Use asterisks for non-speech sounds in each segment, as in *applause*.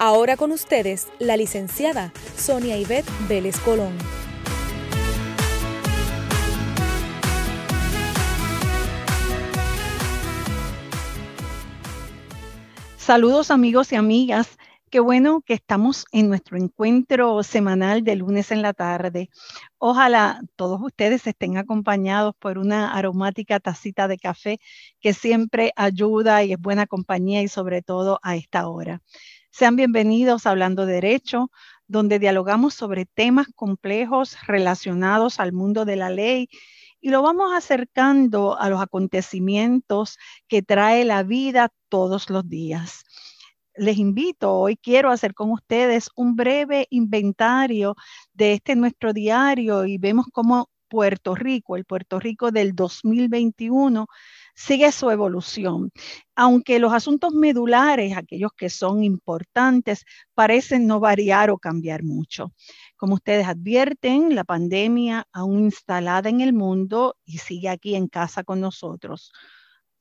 Ahora con ustedes, la licenciada Sonia Ivette Vélez Colón. Saludos amigos y amigas. Qué bueno que estamos en nuestro encuentro semanal de lunes en la tarde. Ojalá todos ustedes estén acompañados por una aromática tacita de café que siempre ayuda y es buena compañía y sobre todo a esta hora. Sean bienvenidos a Hablando Derecho, donde dialogamos sobre temas complejos relacionados al mundo de la ley y lo vamos acercando a los acontecimientos que trae la vida todos los días. Les invito, hoy quiero hacer con ustedes un breve inventario de este nuestro diario y vemos cómo Puerto Rico, el Puerto Rico del 2021, sigue su evolución. Aunque los asuntos medulares, aquellos que son importantes, parecen no variar o cambiar mucho. Como ustedes advierten, la pandemia aún instalada en el mundo y sigue aquí en casa con nosotros.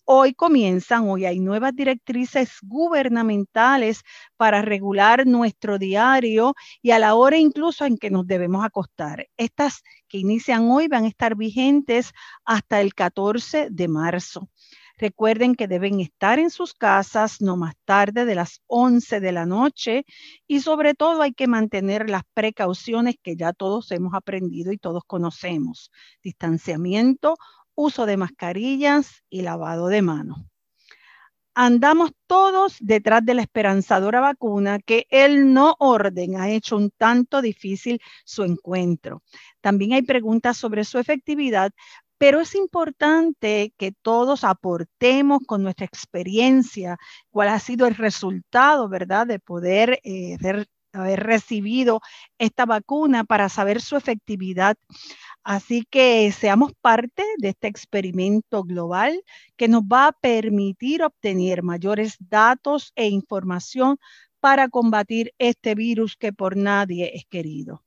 Hoy comienzan, hoy hay nuevas directrices gubernamentales para regular nuestro diario y a la hora incluso en que nos debemos acostar. Estas que inician hoy van a estar vigentes hasta el 14 de marzo. Recuerden que deben estar en sus casas no más tarde de las 11 de la noche y sobre todo hay que mantener las precauciones que ya todos hemos aprendido y todos conocemos. Distanciamiento, uso de mascarillas y lavado de manos. Andamos todos detrás de la esperanzadora vacuna que el no orden ha hecho un tanto difícil su encuentro. También hay preguntas sobre su efectividad, pero es importante que todos aportemos con nuestra experiencia cuál ha sido el resultado, ¿verdad?, de poder eh, haber recibido esta vacuna para saber su efectividad. Así que seamos parte de este experimento global que nos va a permitir obtener mayores datos e información para combatir este virus que por nadie es querido.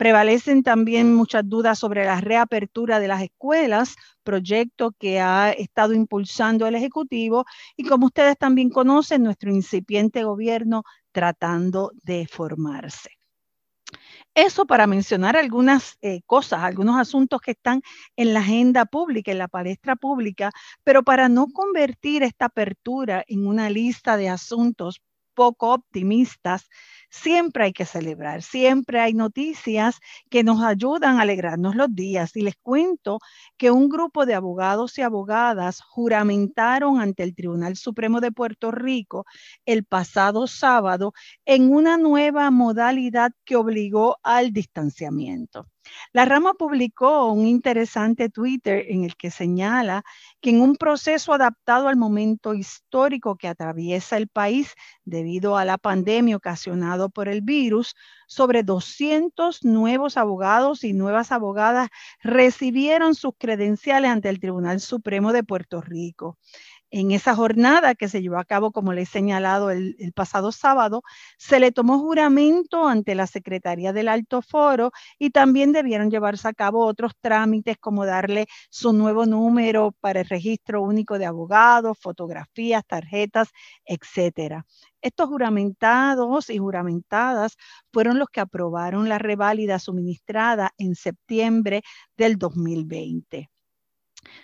Prevalecen también muchas dudas sobre la reapertura de las escuelas, proyecto que ha estado impulsando el Ejecutivo y como ustedes también conocen, nuestro incipiente gobierno tratando de formarse. Eso para mencionar algunas eh, cosas, algunos asuntos que están en la agenda pública, en la palestra pública, pero para no convertir esta apertura en una lista de asuntos poco optimistas, siempre hay que celebrar, siempre hay noticias que nos ayudan a alegrarnos los días. Y les cuento que un grupo de abogados y abogadas juramentaron ante el Tribunal Supremo de Puerto Rico el pasado sábado en una nueva modalidad que obligó al distanciamiento. La rama publicó un interesante Twitter en el que señala que en un proceso adaptado al momento histórico que atraviesa el país debido a la pandemia ocasionado por el virus, sobre 200 nuevos abogados y nuevas abogadas recibieron sus credenciales ante el Tribunal Supremo de Puerto Rico en esa jornada que se llevó a cabo, como le he señalado el, pasado sábado, se le tomó juramento ante la Secretaría del Alto Foro y también debieron llevarse a cabo otros trámites como darle su nuevo número para el registro único de abogados, fotografías, tarjetas, etcétera. Estos juramentados y juramentadas fueron los que aprobaron la reválida suministrada en septiembre del 2020.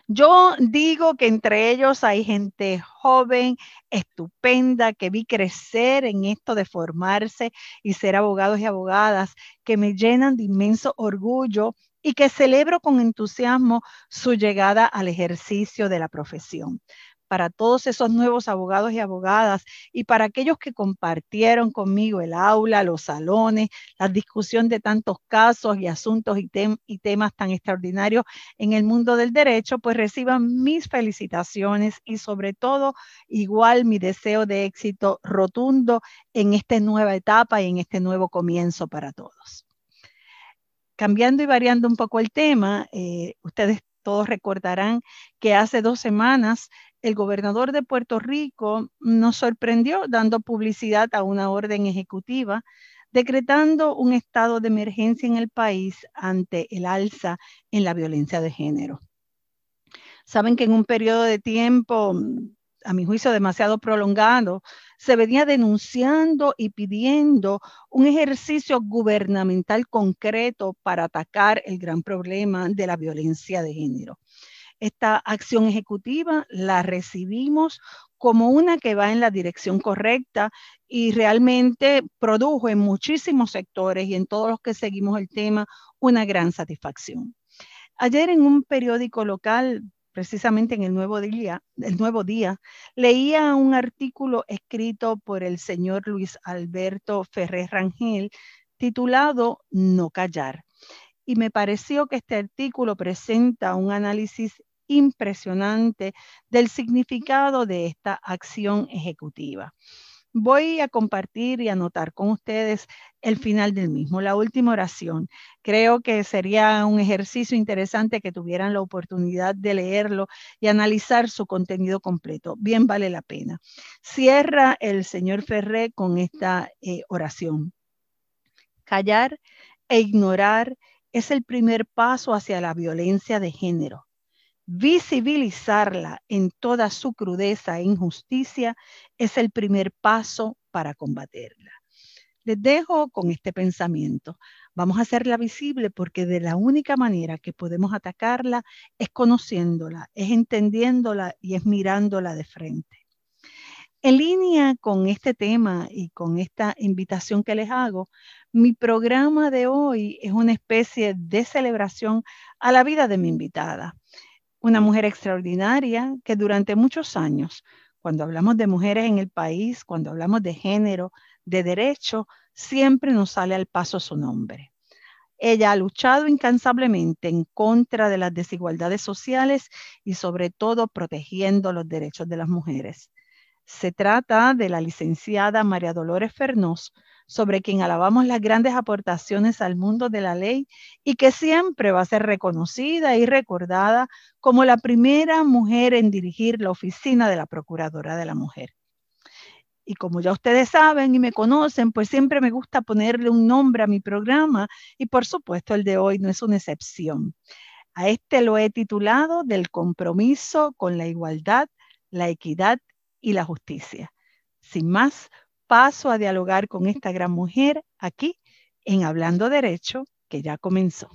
Yo digo que entre ellos hay gente joven, estupenda, que vi crecer en esto de formarse y ser abogados y abogadas, que me llenan de inmenso orgullo y que celebro con entusiasmo su llegada al ejercicio de la profesión. Para todos esos nuevos abogados y abogadas y para aquellos que compartieron conmigo el aula, los salones, la discusión de tantos casos y asuntos y, temas tan extraordinarios en el mundo del derecho, pues reciban mis felicitaciones y sobre todo igual mi deseo de éxito rotundo en esta nueva etapa y en este nuevo comienzo para todos. Cambiando y variando un poco el tema, eh, ustedes todos recordarán que hace dos semanas el gobernador de Puerto Rico nos sorprendió dando publicidad a una orden ejecutiva decretando un estado de emergencia en el país ante el alza en la violencia de género. Saben que en un periodo de tiempo, a mi juicio demasiado prolongado, se venía denunciando y pidiendo un ejercicio gubernamental concreto para atacar el gran problema de la violencia de género. Esta acción ejecutiva la recibimos como una que va en la dirección correcta y realmente produjo en muchísimos sectores y en todos los que seguimos el tema una gran satisfacción. Ayer en un periódico local precisamente en el Nuevo Día, el Nuevo Día, leía un artículo escrito por el señor Luis Alberto Ferrer Rangel titulado No callar. Y me pareció que este artículo presenta un análisis impresionante del significado de esta acción ejecutiva. Voy a compartir y anotar con ustedes el final del mismo, la última oración. Creo que sería un ejercicio interesante que tuvieran la oportunidad de leerlo y analizar su contenido completo. Bien vale la pena. Cierra el señor Ferré con esta eh, oración. Callar e ignorar es el primer paso hacia la violencia de género Visibilizarla en toda su crudeza e injusticia es el primer paso para combaterla. Les dejo con este pensamiento. Vamos a hacerla visible porque de la única manera que podemos atacarla es conociéndola, es entendiéndola y es mirándola de frente. En línea con este tema y con esta invitación que les hago, mi programa de hoy es una especie de celebración a la vida de mi invitada una mujer extraordinaria que durante muchos años, cuando hablamos de mujeres en el país, cuando hablamos de género, de derecho, siempre nos sale al paso su nombre. Ella ha luchado incansablemente en contra de las desigualdades sociales y sobre todo protegiendo los derechos de las mujeres. Se trata de la licenciada María Dolores Fernós, sobre quien alabamos las grandes aportaciones al mundo de la ley y que siempre va a ser reconocida y recordada como la primera mujer en dirigir la oficina de la Procuradora de la Mujer. Y como ya ustedes saben y me conocen, pues siempre me gusta ponerle un nombre a mi programa y por supuesto el de hoy no es una excepción. A este lo he titulado Del compromiso con la igualdad, la equidad y la justicia. Sin más, paso a dialogar con esta gran mujer aquí en Hablando Derecho, que ya comenzó.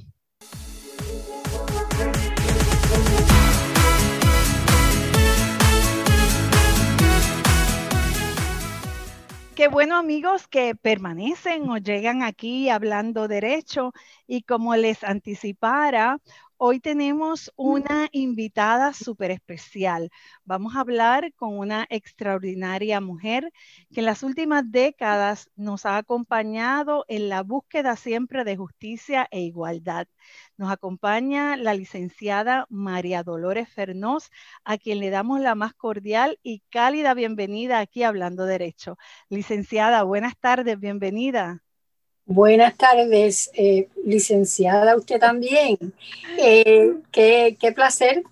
Qué bueno amigos que permanecen o llegan aquí hablando derecho y como les anticipara, Hoy tenemos una invitada súper especial. Vamos a hablar con una extraordinaria mujer que en las últimas décadas nos ha acompañado en la búsqueda siempre de justicia e igualdad. Nos acompaña la licenciada María Dolores Fernós, a quien le damos la más cordial y cálida bienvenida aquí Hablando Derecho. Licenciada, buenas tardes, bienvenida. Buenas tardes, eh, licenciada, usted también. Eh, qué, placer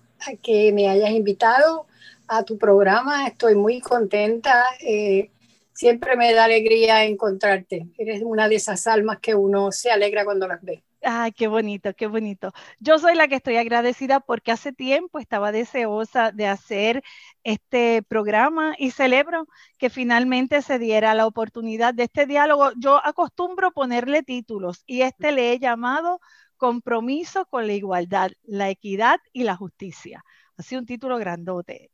que me hayas invitado a tu programa. Estoy muy contenta. Eh, siempre me da alegría encontrarte. Eres una de esas almas que uno se alegra cuando las ve. Ay, qué bonito, qué bonito. Yo soy la que estoy agradecida porque hace tiempo estaba deseosa de hacer este programa y celebro que finalmente se diera la oportunidad de este diálogo. Yo acostumbro ponerle títulos y este le he llamado Compromiso con la igualdad, la equidad y la justicia. Así un título grandote.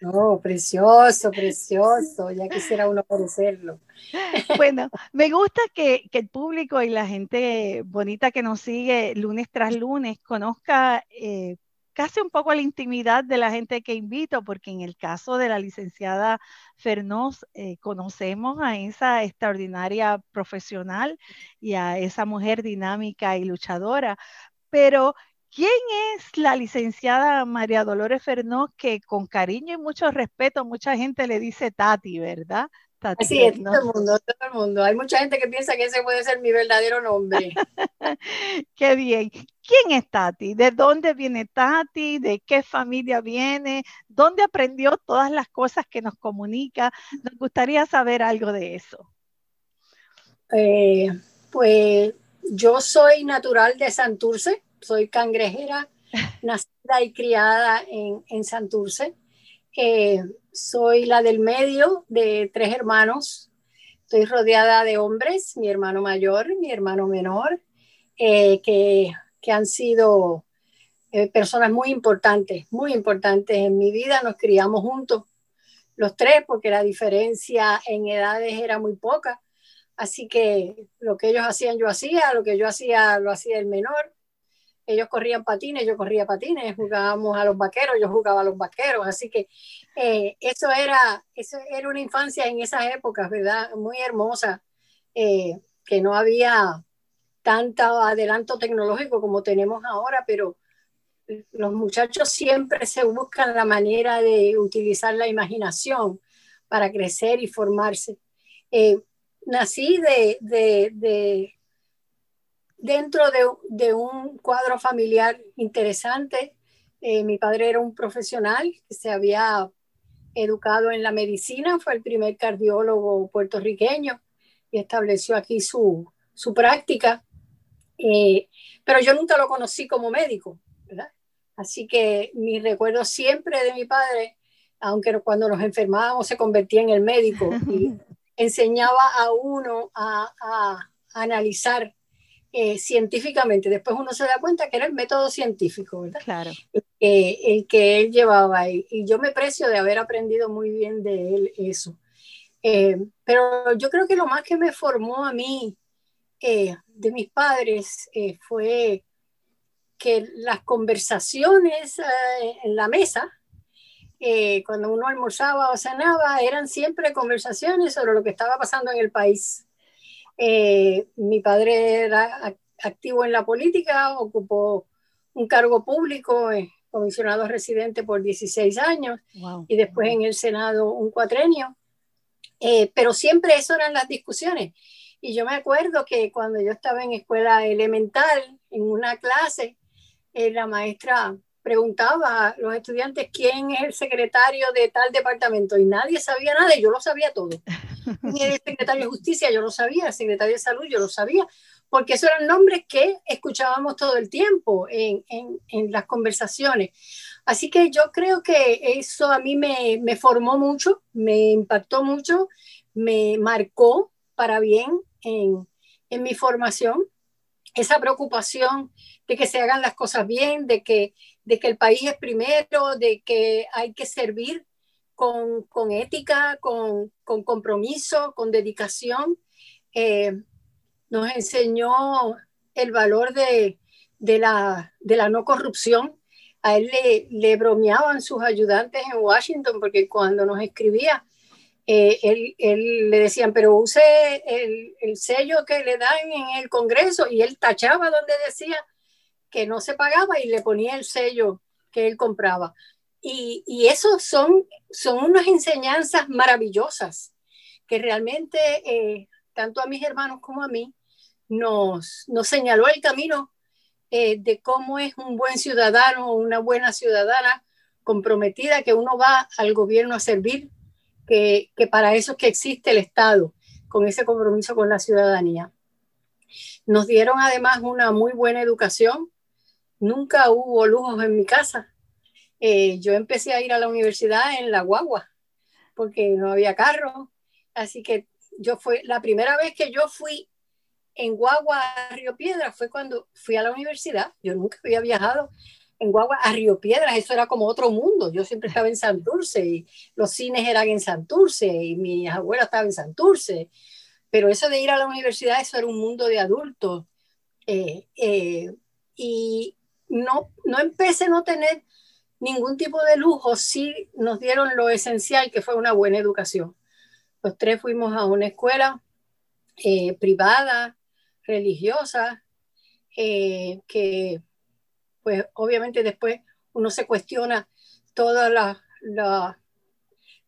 No, precioso, precioso. Ya quisiera uno conocerlo. *laughs* Bueno, me gusta que, el público y la gente bonita que nos sigue lunes tras lunes conozca eh, casi un poco la intimidad de la gente que invito, porque en el caso de la licenciada Fernós, eh, conocemos a esa extraordinaria profesional y a esa mujer dinámica y luchadora, pero ¿Quién es la licenciada María Dolores Fernós que con cariño y mucho respeto mucha gente le dice Tati, ¿verdad? Tati sí, todo el mundo, todo el mundo. Hay mucha gente que piensa que ese puede ser mi verdadero nombre. *laughs* Qué bien. ¿Quién es Tati? ¿De dónde viene Tati? ¿De qué familia viene? ¿Dónde aprendió todas las cosas que nos comunica? Nos gustaría saber algo de eso. Eh, pues yo soy natural de Santurce, soy cangrejera, *laughs* nacida y criada en, en Santurce. Eh, soy la del medio de tres hermanos. Estoy rodeada de hombres, mi hermano mayor, mi hermano menor, eh, que, que, han sido eh, personas muy importantes, muy importantes en mi vida. Nos criamos juntos los tres porque la diferencia en edades era muy poca. Así que lo que ellos hacían yo hacía, lo que yo hacía lo hacía el menor ellos corrían patines, yo corría patines, jugábamos a los vaqueros, yo jugaba a los vaqueros, así que eh, eso, era, eso era una infancia en esas épocas, ¿verdad? Muy hermosa, eh, que no había tanto adelanto tecnológico como tenemos ahora, pero los muchachos siempre se buscan la manera de utilizar la imaginación para crecer y formarse. Eh, nací de, de dentro de, un cuadro familiar interesante. Eh, mi padre era un profesional que se había educado en la medicina, fue el primer cardiólogo puertorriqueño y estableció aquí su, práctica. Eh, pero yo nunca lo conocí como médico, ¿verdad? Así que mi recuerdo siempre de mi padre, aunque cuando nos enfermábamos se convertía en el médico y *laughs* enseñaba a uno a, a analizar eh, científicamente. Después uno se da cuenta que era el método científico, ¿verdad? Claro. el que él llevaba. Y, y, yo me precio de haber aprendido muy bien de él eso. Eh, pero yo creo que lo más que me formó a mí eh, de mis padres fue que las conversaciones en la mesa, cuando uno almorzaba o cenaba, eran siempre conversaciones sobre lo que estaba pasando en el país. Eh, mi padre era activo en la política, ocupó un cargo público, eh, comisionado residente por 16 años y después en el Senado un cuatrenio. Eh, pero siempre eso eran las discusiones. Y yo me acuerdo que cuando yo estaba en escuela elemental, en una clase, la maestra preguntaba a los estudiantes quién es el secretario de tal departamento y nadie sabía nada y yo lo sabía todo. el *laughs* secretario de justicia yo lo sabía, el secretario de salud yo lo sabía, porque esos eran nombres que escuchábamos todo el tiempo en, en, las conversaciones. Así que yo creo que eso a mí me, me formó mucho, me impactó mucho, me marcó para bien en, en mi formación esa preocupación de que se hagan las cosas bien, de que, de que el país es primero, de que hay que servir con, con ética, con, con, compromiso, con dedicación. Eh, nos enseñó el valor de, de, la, de la no corrupción. A él le, le, bromeaban sus ayudantes en Washington porque cuando nos escribía, eh, él, él, le decían, pero use el, el, sello que le dan en el Congreso y él tachaba donde decía que no se pagaba y le ponía el sello que él compraba. Y, y eso son, son unas enseñanzas maravillosas que realmente, eh, tanto a mis hermanos como a mí, nos, nos señaló el camino eh, de cómo es un buen ciudadano o una buena ciudadana comprometida que uno va al gobierno a servir, que, para eso es que existe el Estado, con ese compromiso con la ciudadanía. Nos dieron además una muy buena educación. Nunca hubo lujos en mi casa. Eh, yo empecé a ir a la universidad en la guagua, porque no había carro. Así que yo fue la primera vez que yo fui en guagua a Río Piedras fue cuando fui a la universidad. Yo nunca había viajado en guagua a Río Piedras, eso era como otro mundo. Yo siempre estaba en Santurce y los cines eran en Santurce y mi abuela estaba en Santurce. Pero eso de ir a la universidad, eso era un mundo de adultos. Eh, eh, y no, no empecé a no tener ningún tipo de lujo, sí nos dieron lo esencial, que fue una buena educación. Los tres fuimos a una escuela eh, privada, religiosa, que pues obviamente después uno se cuestiona todos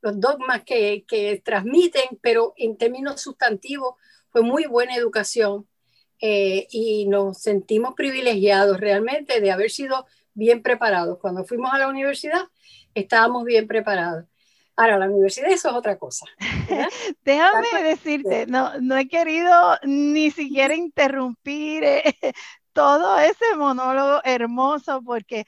los dogmas que, que, transmiten, pero en términos sustantivos fue muy buena educación eh, y nos sentimos privilegiados realmente de haber sido bien preparados. Cuando fuimos a la universidad estábamos bien preparados. Ahora, la universidad eso es otra cosa. *laughs* Déjame decirte, no, no he querido ni siquiera *laughs* interrumpir eh, todo ese monólogo hermoso porque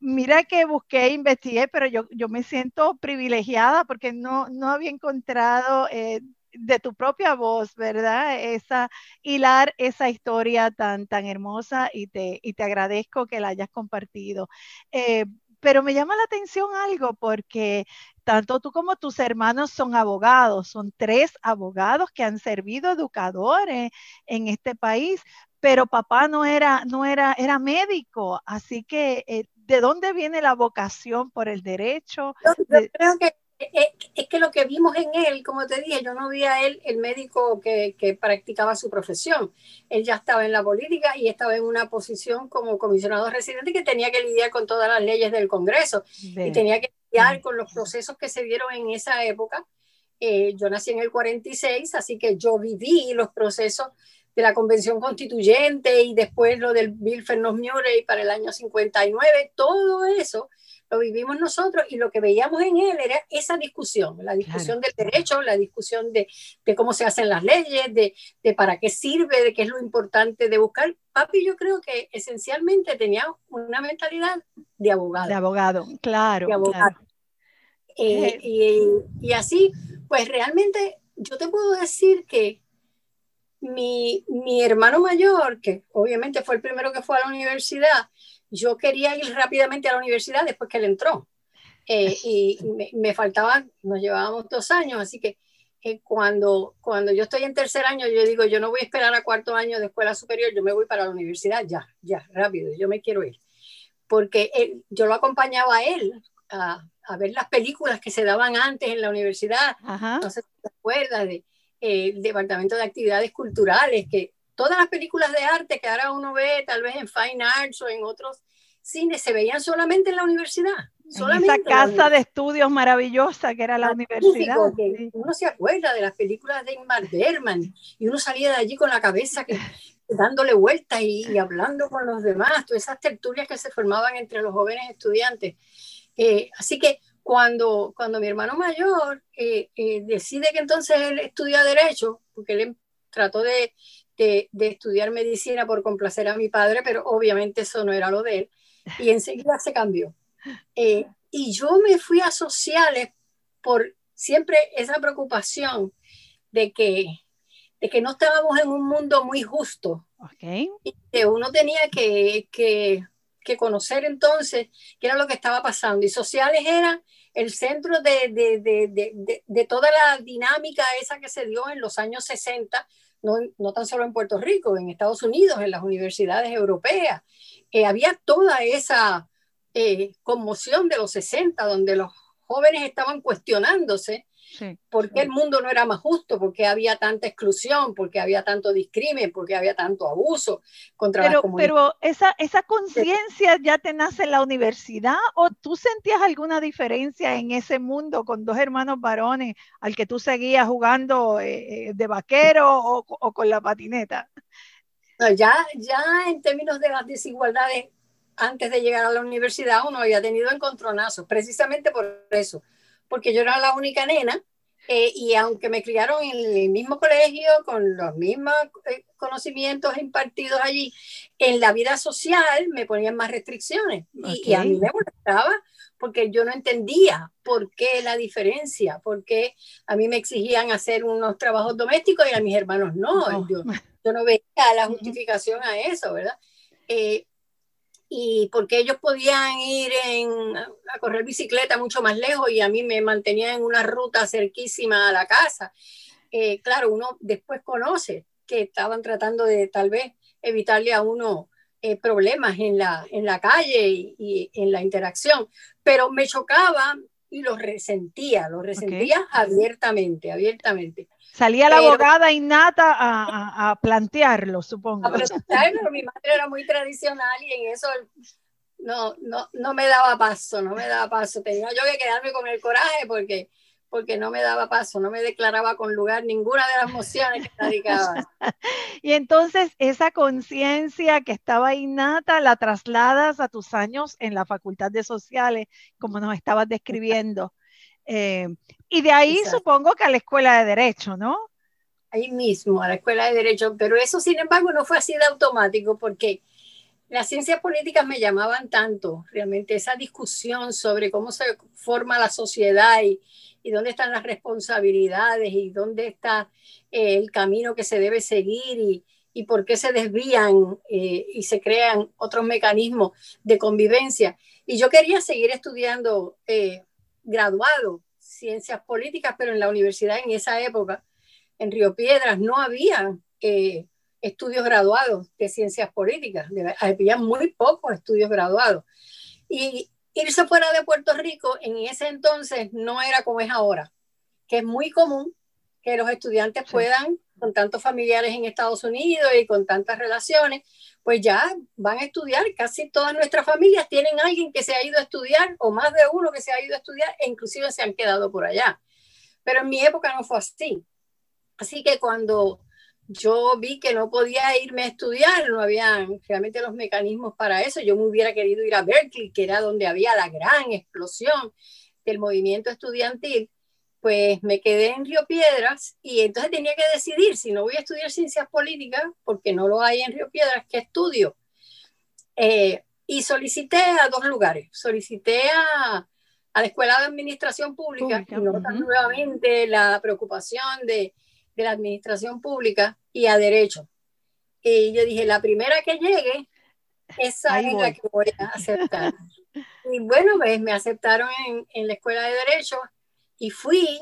mira que busqué, investigué, pero yo, yo me siento privilegiada porque no, no había encontrado eh, de tu propia voz, ¿verdad? Esa, hilar esa historia tan, tan hermosa y te, y te agradezco que la hayas compartido. Eh, pero me llama la atención algo porque tanto tú como tus hermanos son abogados, son tres abogados que han servido educadores en este país, pero papá no era, no era, era médico, así que eh, ¿de dónde viene la vocación por el derecho? Yo, creo que es que lo que vimos en él, como te dije, yo no vi a él el médico que, que, practicaba su profesión. Él ya estaba en la política y estaba en una posición como comisionado residente que tenía que lidiar con todas las leyes del Congreso y tenía que lidiar con los procesos que se dieron en esa época. Eh, yo nací en el 46, así que yo viví los procesos de la Convención Constituyente y después lo del Bill Fernos Murray para el año 59, todo eso lo vivimos nosotros y lo que veíamos en él era esa discusión, la discusión del derecho, la discusión de, de, cómo se hacen las leyes, de, de, para qué sirve, de qué es lo importante de buscar. Papi yo creo que esencialmente tenía una mentalidad de abogado. De abogado, claro. De abogado. Eh, y, y así, pues realmente yo te puedo decir que mi, mi, hermano mayor, que obviamente fue el primero que fue a la universidad, yo quería ir rápidamente a la universidad después que él entró. Eh, y me, me, faltaban, nos llevábamos dos años, así que eh, cuando, cuando yo estoy en tercer año, yo digo, yo no voy a esperar a cuarto año de escuela superior, yo me voy para la universidad, ya, ya, rápido, yo me quiero ir. Porque él, yo lo acompañaba a él a, a, ver las películas que se daban antes en la universidad. No sé si te acuerdas de eh, el Departamento de Actividades Culturales, que todas las películas de arte que ahora uno ve, tal vez en Fine Arts o en otros cines, se veían solamente en la universidad. En esa casa de estudios maravillosa que era la universidad. Uno se acuerda de las películas de Ingmar Bergman y uno salía de allí con la cabeza que, dándole vueltas y, hablando con los demás, todas esas tertulias que se formaban entre los jóvenes estudiantes. Eh, así que cuando, cuando mi hermano mayor eh, eh, decide que entonces él estudia derecho, porque él trató de, de, estudiar medicina por complacer a mi padre, pero obviamente eso no era lo de él, y enseguida se cambió. Eh, y yo me fui a sociales por siempre esa preocupación de que, de que no estábamos en un mundo muy justo. Okay. Y que uno tenía que, que, que conocer entonces qué era lo que estaba pasando. Y sociales era el centro de, de, de, de, toda la dinámica esa que se dio en los años 60, no, no tan solo en Puerto Rico, en Estados Unidos, en las universidades europeas. Eh, había toda esa eh, conmoción de los 60, donde los jóvenes estaban cuestionándose ¿Por qué el mundo no era más justo? ¿Por qué había tanta exclusión? ¿Por qué había tanto discrimen? ¿Por qué había tanto abuso contra pero, Pero esa, esa conciencia ya te nace en la universidad o tú sentías alguna diferencia en ese mundo con dos hermanos varones al que tú seguías jugando eh, eh, de vaquero o, o, con la patineta? ya, ya en términos de las desigualdades, antes de llegar a la universidad uno había tenido encontronazos, precisamente por eso porque yo era la única nena eh, y aunque me criaron en el mismo colegio, con los mismos eh, conocimientos impartidos allí, en la vida social me ponían más restricciones y, a mí me molestaba porque yo no entendía por qué la diferencia, por qué a mí me exigían hacer unos trabajos domésticos y a mis hermanos no. Yo, yo, no veía la justificación a eso, ¿verdad? Eh, y porque ellos podían ir a correr bicicleta mucho más lejos y a mí me mantenían en una ruta cerquísima a la casa. Eh, claro, uno después conoce que estaban tratando de tal vez evitarle a uno eh, problemas en la, en la calle y, en la interacción, pero me chocaba y lo resentía, lo resentía abiertamente, abiertamente. Salía la abogada innata a, a, plantearlo, supongo. A plantearlo, mi madre era muy tradicional y en eso no, no, no me daba paso, no me daba paso. Tenía yo que quedarme con el coraje porque porque no me daba paso, no me declaraba con lugar ninguna de las mociones que radicaban. *laughs* y entonces esa conciencia que estaba innata la trasladas a tus años en la Facultad de Sociales, como nos estabas describiendo. Eh, y de ahí supongo que a la Escuela de Derecho, ¿no? Ahí mismo, a la Escuela de Derecho, pero eso sin embargo no fue así de automático porque las ciencias políticas me llamaban tanto, realmente esa discusión sobre cómo se forma la sociedad y, dónde están las responsabilidades y dónde está eh, el camino que se debe seguir y, y por qué se desvían eh, y se crean otros mecanismos de convivencia. Y yo quería seguir estudiando eh, graduado, ciencias políticas, pero en la universidad en esa época, en Río Piedras, no había estudios graduados de ciencias políticas, había muy pocos estudios graduados. Y, irse fuera de Puerto Rico en ese entonces no era como es ahora, que es muy común que los estudiantes puedan, con tantos familiares en Estados Unidos y con tantas relaciones, pues ya van a estudiar. Casi todas nuestras familias tienen alguien que se ha ido a estudiar o más de uno que se ha ido a estudiar e inclusive se han quedado por allá. Pero en mi época no fue así. Así que cuando yo vi que no podía irme a estudiar, no había realmente los mecanismos para eso. Yo me hubiera querido ir a Berkeley, que era donde había la gran explosión del movimiento estudiantil. Pues me quedé en Río Piedras y entonces tenía que decidir si no voy a estudiar ciencias políticas, porque no lo hay en Río Piedras, ¿qué estudio? Eh, y solicité a dos lugares. Solicité a, a la Escuela de Administración Pública, y nuevamente la preocupación de de la administración pública y a derecho. Y yo dije, la primera que llegue, esa es la que voy a aceptar. *laughs* y bueno, pues me aceptaron en, en la escuela de derecho y fui,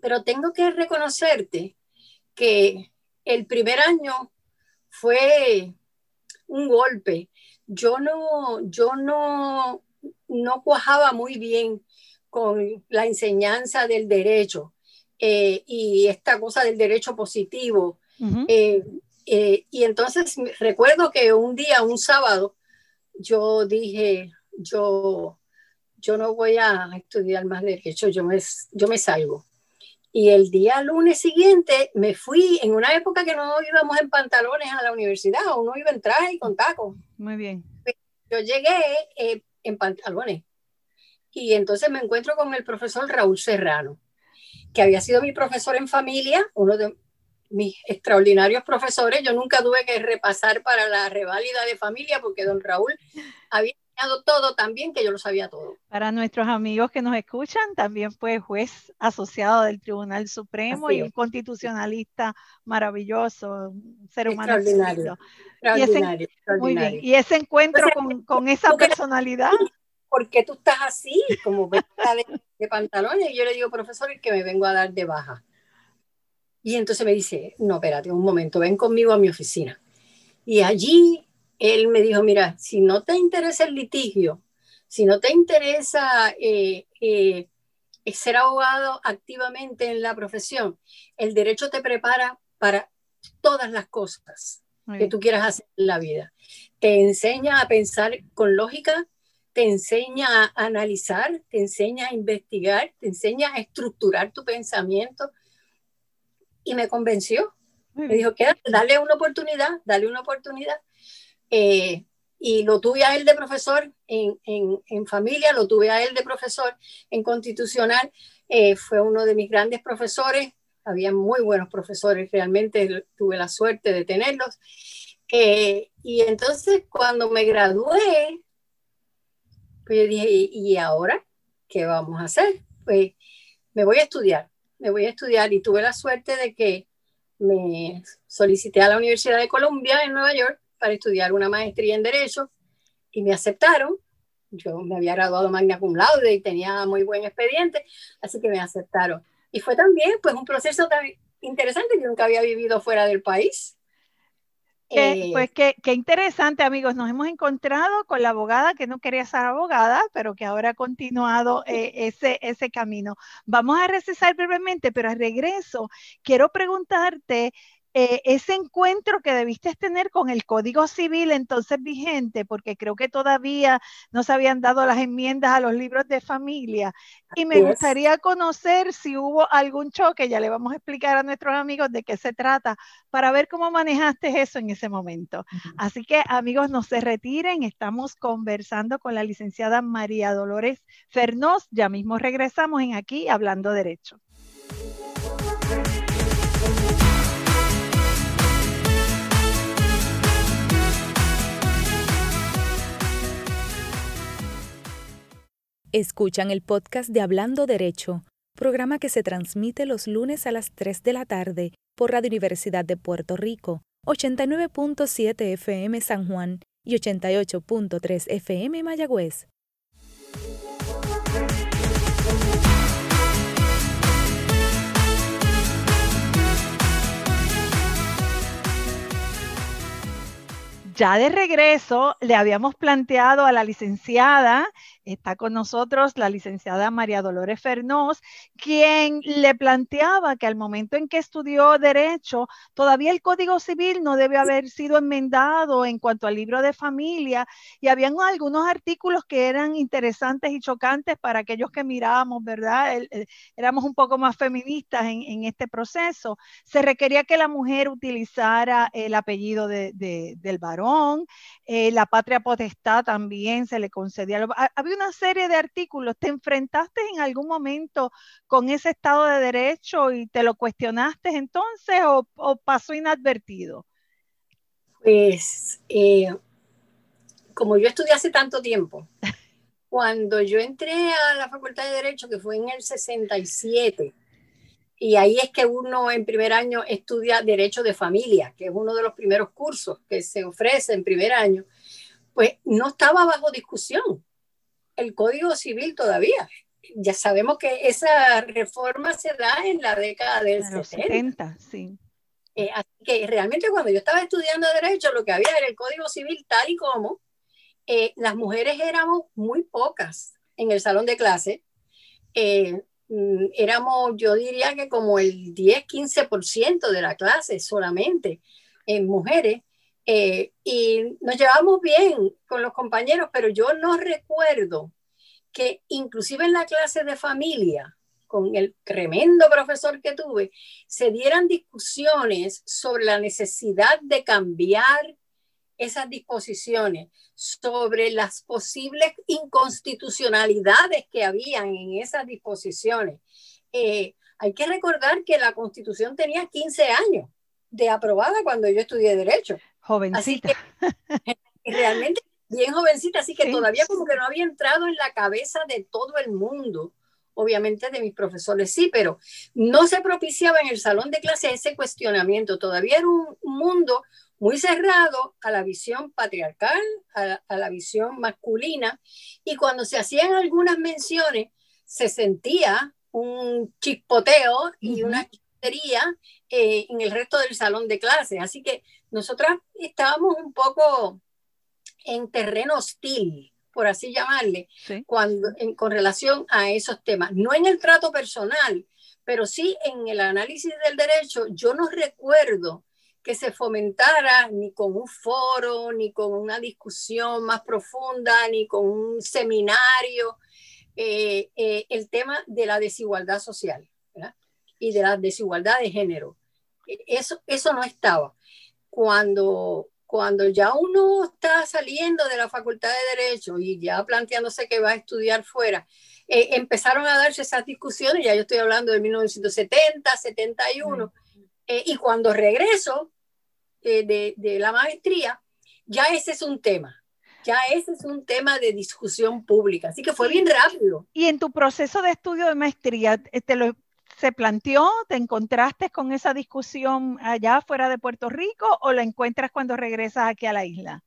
pero tengo que reconocerte que el primer año fue un golpe. Yo no, yo no, no cuajaba muy bien con la enseñanza del derecho. Eh, y esta cosa del derecho positivo. Eh, eh, y entonces recuerdo que un día, un sábado, yo dije, yo, yo no voy a estudiar más derecho, yo me, yo me salgo. Y el día lunes siguiente me fui en una época que no íbamos en pantalones a la universidad, uno iba en traje y con tacos. Muy bien. Yo llegué en pantalones y entonces me encuentro con el profesor Raúl Serrano que había sido mi profesor en familia, uno de mis extraordinarios profesores. Yo nunca tuve que repasar para la reválida de familia porque don Raúl había enseñado todo también que yo lo sabía todo. Para nuestros amigos que nos escuchan, también fue juez asociado del Tribunal Supremo y un constitucionalista maravilloso, un ser humano extraordinario. extraordinario, Muy bien. Y ese encuentro con, con esa personalidad. ¿por qué tú estás así? Como de, de pantalones. Y yo le digo, profesor, que me vengo a dar de baja. Y entonces me dice, no, espérate un momento, ven conmigo a mi oficina. Y allí él me dijo, mira, si no te interesa el litigio, si no te interesa eh, eh, ser abogado activamente en la profesión, el derecho te prepara para todas las cosas que tú quieras hacer en la vida. Te enseña a pensar con lógica, te enseña a analizar, te enseña a investigar, te enseña a estructurar tu pensamiento. Y me convenció. Me dijo, quédate, dale una oportunidad, dale una oportunidad. Eh, y lo tuve a él de profesor en, en, familia, lo tuve a él de profesor en constitucional. Eh, fue uno de mis grandes profesores. Había muy buenos profesores, realmente tuve la suerte de tenerlos. Eh, y entonces cuando me gradué, pues yo dije, ¿y, ahora qué vamos a hacer? Pues me voy a estudiar, me voy a estudiar y tuve la suerte de que me solicité a la Universidad de Columbia en Nueva York para estudiar una maestría en Derecho y me aceptaron. Yo me había graduado magna cum laude y tenía muy buen expediente, así que me aceptaron. Y fue también pues un proceso tan interesante, que nunca había vivido fuera del país. Pues qué, interesante, amigos. Nos hemos encontrado con la abogada que no quería ser abogada, pero que ahora ha continuado eh, *laughs* ese, ese camino. Vamos a recesar brevemente, pero al regreso quiero preguntarte eh, ese encuentro que debiste tener con el Código Civil entonces vigente, porque creo que todavía no se habían dado las enmiendas a los libros de familia. Y me gustaría conocer si hubo algún choque, ya le vamos a explicar a nuestros amigos de qué se trata, para ver cómo manejaste eso en ese momento. Así que amigos, no se retiren, estamos conversando con la licenciada María Dolores Fernós, ya mismo regresamos en aquí hablando derecho. Escuchan el podcast de Hablando Derecho, programa que se transmite los lunes a las 3 de la tarde por Radio Universidad de Puerto Rico, 89.7 FM San Juan y 88.3 FM Mayagüez. Ya de regreso, le habíamos planteado a la licenciada Está con nosotros la licenciada María Dolores Fernós, quien le planteaba que al momento en que estudió Derecho, todavía el Código Civil no debe haber sido enmendado en cuanto al libro de familia y habían algunos artículos que eran interesantes y chocantes para aquellos que mirábamos, ¿verdad? éramos un poco más feministas en, este proceso. Se requería que la mujer utilizara el apellido del varón, eh, la patria potestad también se le concedía. Había una serie de artículos. ¿Te enfrentaste en algún momento con ese Estado de Derecho y te lo cuestionaste entonces o, pasó inadvertido? Pues, eh, como yo estudié hace tanto tiempo, *laughs* cuando yo entré a la Facultad de Derecho, que fue en el 67, y ahí es que uno en primer año estudia Derecho de Familia, que es uno de los primeros cursos que se ofrece en primer año, pues no estaba bajo discusión el Código Civil todavía. Ya sabemos que esa reforma se da en la década del 70. sí. Eh, así que realmente cuando yo estaba estudiando Derecho, lo que había era el Código Civil tal y como eh, las mujeres éramos muy pocas en el salón de clase. Eh, mm, éramos, yo diría que como el 10-15% de la clase solamente en mujeres. Eh, y nos llevamos bien con los compañeros, pero yo no recuerdo que inclusive en la clase de familia, con el tremendo profesor que tuve, se dieran discusiones sobre la necesidad de cambiar esas disposiciones, sobre las posibles inconstitucionalidades que habían en esas disposiciones. Eh, hay que recordar que la constitución tenía 15 años de aprobada cuando yo estudié derecho. Jovencita. realmente bien jovencita, así que todavía como que no había entrado en la cabeza de todo el mundo. Obviamente de mis profesores sí, pero no se propiciaba en el salón de clase ese cuestionamiento. Todavía era un mundo muy cerrado a la visión patriarcal, a la, visión masculina, y cuando se hacían algunas menciones, se sentía un chispoteo y una chispería eh, en el resto del salón de clase. Así que nosotras estábamos un poco en terreno hostil, por así llamarle, cuando, con relación a esos temas. No en el trato personal, pero sí en el análisis del derecho. Yo no recuerdo que se fomentara ni con un foro, ni con una discusión más profunda, ni con un seminario, eh, eh, el tema de la desigualdad social y de la desigualdad de género. Eso, eso no estaba cuando, cuando ya uno está saliendo de la Facultad de Derecho y ya planteándose que va a estudiar fuera, eh, empezaron a darse esas discusiones, ya yo estoy hablando de 1970, 71, eh, y cuando regreso eh, de, de la maestría, ya ese es un tema ya ese es un tema de discusión pública. Así que fue bien rápido. Y en tu proceso de estudio de maestría, ¿te lo, se planteó? ¿Te encontraste con esa discusión allá fuera de Puerto Rico o la encuentras cuando regresas aquí a la isla?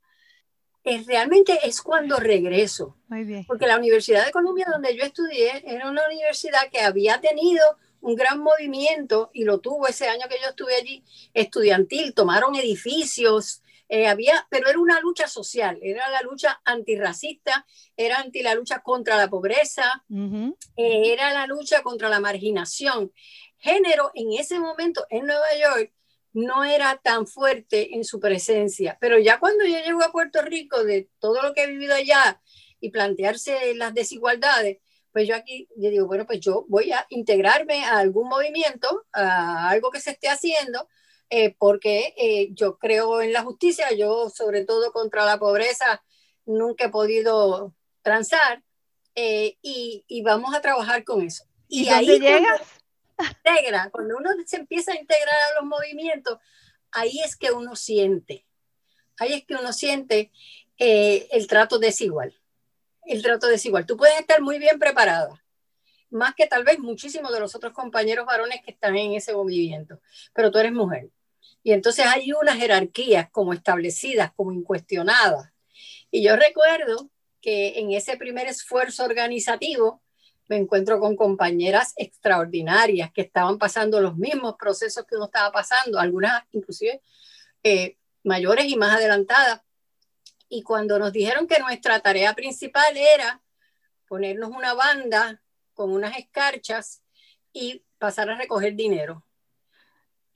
realmente es cuando regreso. Muy bien. Porque la Universidad de Columbia, donde yo estudié, era una universidad que había tenido un gran movimiento y lo tuvo ese año que yo estuve allí, estudiantil. Tomaron edificios Eh, había, pero era una lucha social, era la lucha antirracista, era anti la lucha contra la pobreza, eh, era la lucha contra la marginación. Género en ese momento en Nueva York no era tan fuerte en su presencia, pero ya cuando yo llego a Puerto Rico, de todo lo que he vivido allá y plantearse las desigualdades, pues yo aquí yo digo, bueno, pues yo voy a integrarme a algún movimiento, a algo que se esté haciendo, eh, porque eh, yo creo en la justicia, yo sobre todo contra la pobreza nunca he podido transar eh, y, y, vamos a trabajar con eso. ¿Y, ahí llegas? Integra, cuando uno se empieza a integrar a los movimientos, ahí es que uno siente, ahí es que uno siente el trato desigual, el trato desigual. Tú puedes estar muy bien preparada, más que tal vez muchísimos de los otros compañeros varones que están en ese movimiento, pero tú eres mujer y entonces hay unas jerarquías como establecidas, como incuestionadas. Y yo recuerdo que en ese primer esfuerzo organizativo me encuentro con compañeras extraordinarias que estaban pasando los mismos procesos que uno estaba pasando, algunas inclusive eh, mayores y más adelantadas. Y cuando nos dijeron que nuestra tarea principal era ponernos una banda con unas escarchas y pasar a recoger dinero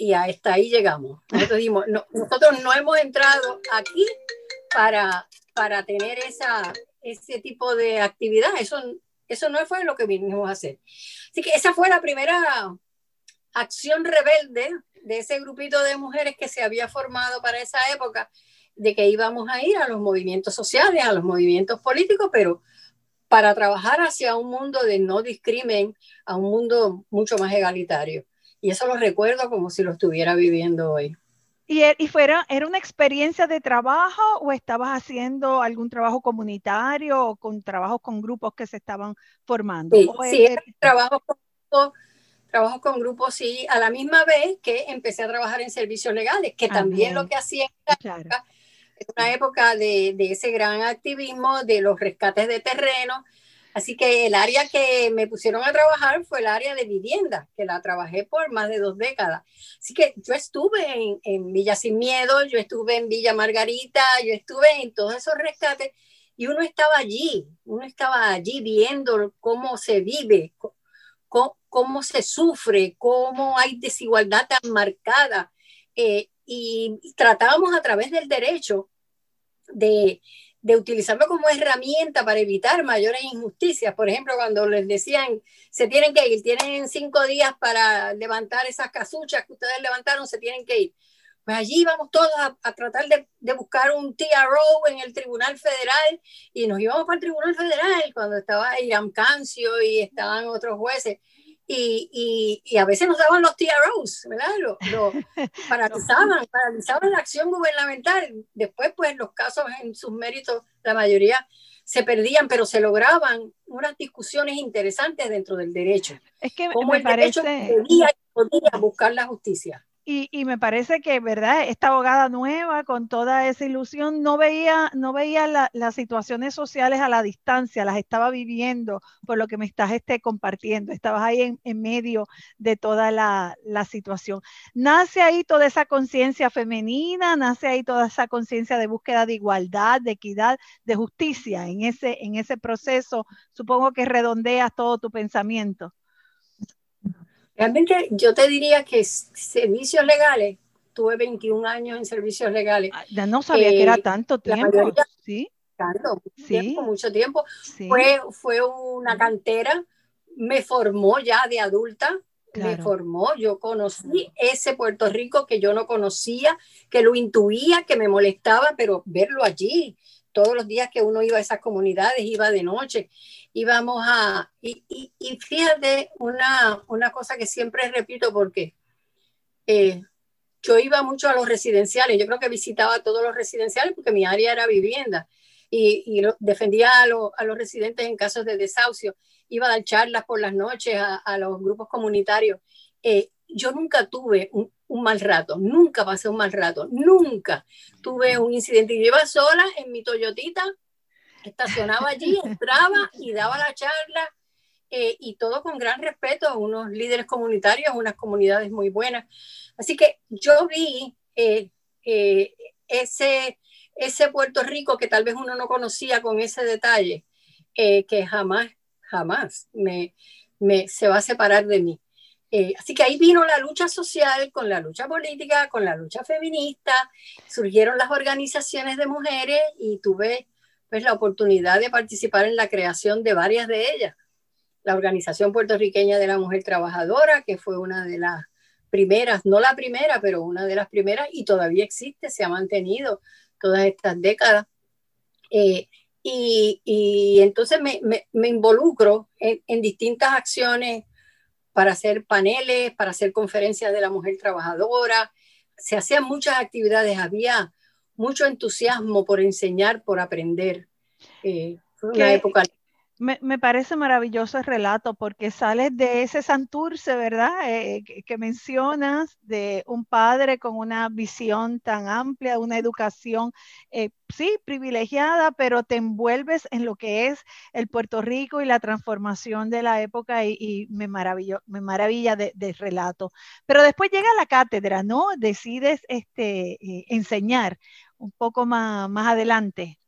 y hasta ahí llegamos. Nosotros, no, nosotros no hemos entrado aquí para, para tener esa, ese tipo de actividad. Eso, eso no fue lo que vinimos a hacer. Así que esa fue la primera acción rebelde de ese grupito de mujeres que se había formado para esa época, de que íbamos a ir a los movimientos sociales, a los movimientos políticos, pero para trabajar hacia un mundo de no discrimen, a un mundo mucho más egalitario. Y eso lo recuerdo como si lo estuviera viviendo hoy. ¿Y, e, y fuera, era una experiencia de trabajo o estabas haciendo algún trabajo comunitario o con trabajos con grupos que se estaban formando? Sí, sí trabajo con, trabajo con grupos, sí, a la misma vez que empecé a trabajar en servicios legales, que también lo que hacía en una época de, de, ese gran activismo de los rescates de terreno, Así que el área que me pusieron a trabajar fue el área de vivienda, que la trabajé por más de dos décadas. Así que yo estuve en, Villa Sin Miedo, yo estuve en Villa Margarita, yo estuve en todos esos rescates y uno estaba allí, uno estaba allí viendo cómo se vive, cómo, cómo se sufre, cómo hay desigualdad tan marcada. Eh, y tratábamos a través del derecho de, de utilizarlo como herramienta para evitar mayores injusticias. Por ejemplo, cuando les decían, se tienen que ir, tienen cinco días para levantar esas casuchas que ustedes levantaron, se tienen que ir. Pues allí íbamos todos a, tratar de, buscar un TRO en el Tribunal Federal y nos íbamos para el Tribunal Federal cuando estaba Iram Cancio y estaban otros jueces y, y, a veces nos daban los TROs, ¿verdad? Lo, lo *laughs* paralizaban, paralizaban la acción gubernamental. Después, pues, los casos en sus méritos, la mayoría se perdían, pero se lograban unas discusiones interesantes dentro del derecho. Es que me parece... podía, podía buscar la justicia. Y, me parece que, ¿verdad? Esta abogada nueva, con toda esa ilusión, no veía, no veía las situaciones sociales a la distancia, las estaba viviendo por lo que me estás este, compartiendo. Estabas ahí en, medio de toda la, situación. Nace ahí toda esa conciencia femenina, nace ahí toda esa conciencia de búsqueda de igualdad, de equidad, de justicia en ese, en ese proceso. Supongo que redondeas todo tu pensamiento. Realmente yo te diría que servicios legales, tuve 21 años en servicios legales. Ah, ya no sabía que era eh, tanto tiempo. sí. Tanto, tiempo, mucho tiempo. Fue, fue una cantera, me formó ya de adulta, me formó, yo conocí ese Puerto Rico que yo no conocía, que lo intuía, que me molestaba, pero verlo allí, todos los días que uno iba a esas comunidades, iba de noche, íbamos a... Y, y, fíjate una, una, cosa que siempre repito porque eh, yo iba mucho a los residenciales, yo creo que visitaba todos los residenciales porque mi área era vivienda y, y defendía a, a, los residentes en casos de desahucio, iba a dar charlas por las noches a, a los grupos comunitarios. Eh, yo nunca tuve un, un mal rato, nunca pasé un mal rato, nunca tuve un incidente. Yo iba sola en mi Toyotita, estacionaba allí, *laughs* entraba y daba la charla eh, y todo con gran respeto a unos líderes comunitarios, unas comunidades muy buenas. Así que yo vi eh, eh, ese, ese Puerto Rico que tal vez uno no conocía con ese detalle, que jamás, jamás me, me, se va a separar de mí. Eh, así que ahí vino la lucha social con la lucha política, con la lucha feminista, surgieron las organizaciones de mujeres y tuve pues la oportunidad de participar en la creación de varias de ellas. La Organización Puertorriqueña de la Mujer Trabajadora, que fue una de las primeras, no la primera, pero una de las primeras y todavía existe, se ha mantenido todas estas décadas. Eh, y, entonces me, involucro en distintas acciones para hacer paneles, para hacer conferencias de la mujer trabajadora. Se hacían muchas actividades, había mucho entusiasmo por enseñar, por aprender. Eh, fue una época me, parece maravilloso el relato porque sales de ese Santurce, ¿verdad? Eh, que, mencionas, de un padre con una visión tan amplia, una educación, eh, sí, privilegiada, pero te envuelves en lo que es el Puerto Rico y la transformación de la época y, me, me maravilla del de relato. Pero después llega la cátedra, ¿no? Decides este, eh, enseñar un poco más, más adelante.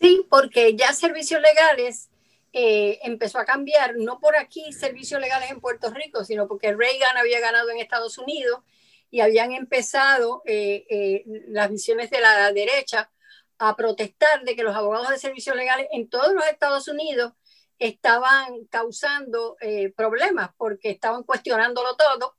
Sí, porque ya servicios legales eh, empezó a cambiar, no por aquí servicios legales en Puerto Rico, sino porque Reagan había ganado en Estados Unidos y habían empezado eh, eh, las visiones de la derecha a protestar de que los abogados de servicios legales en todos los Estados Unidos estaban causando problemas porque estaban cuestionándolo todo.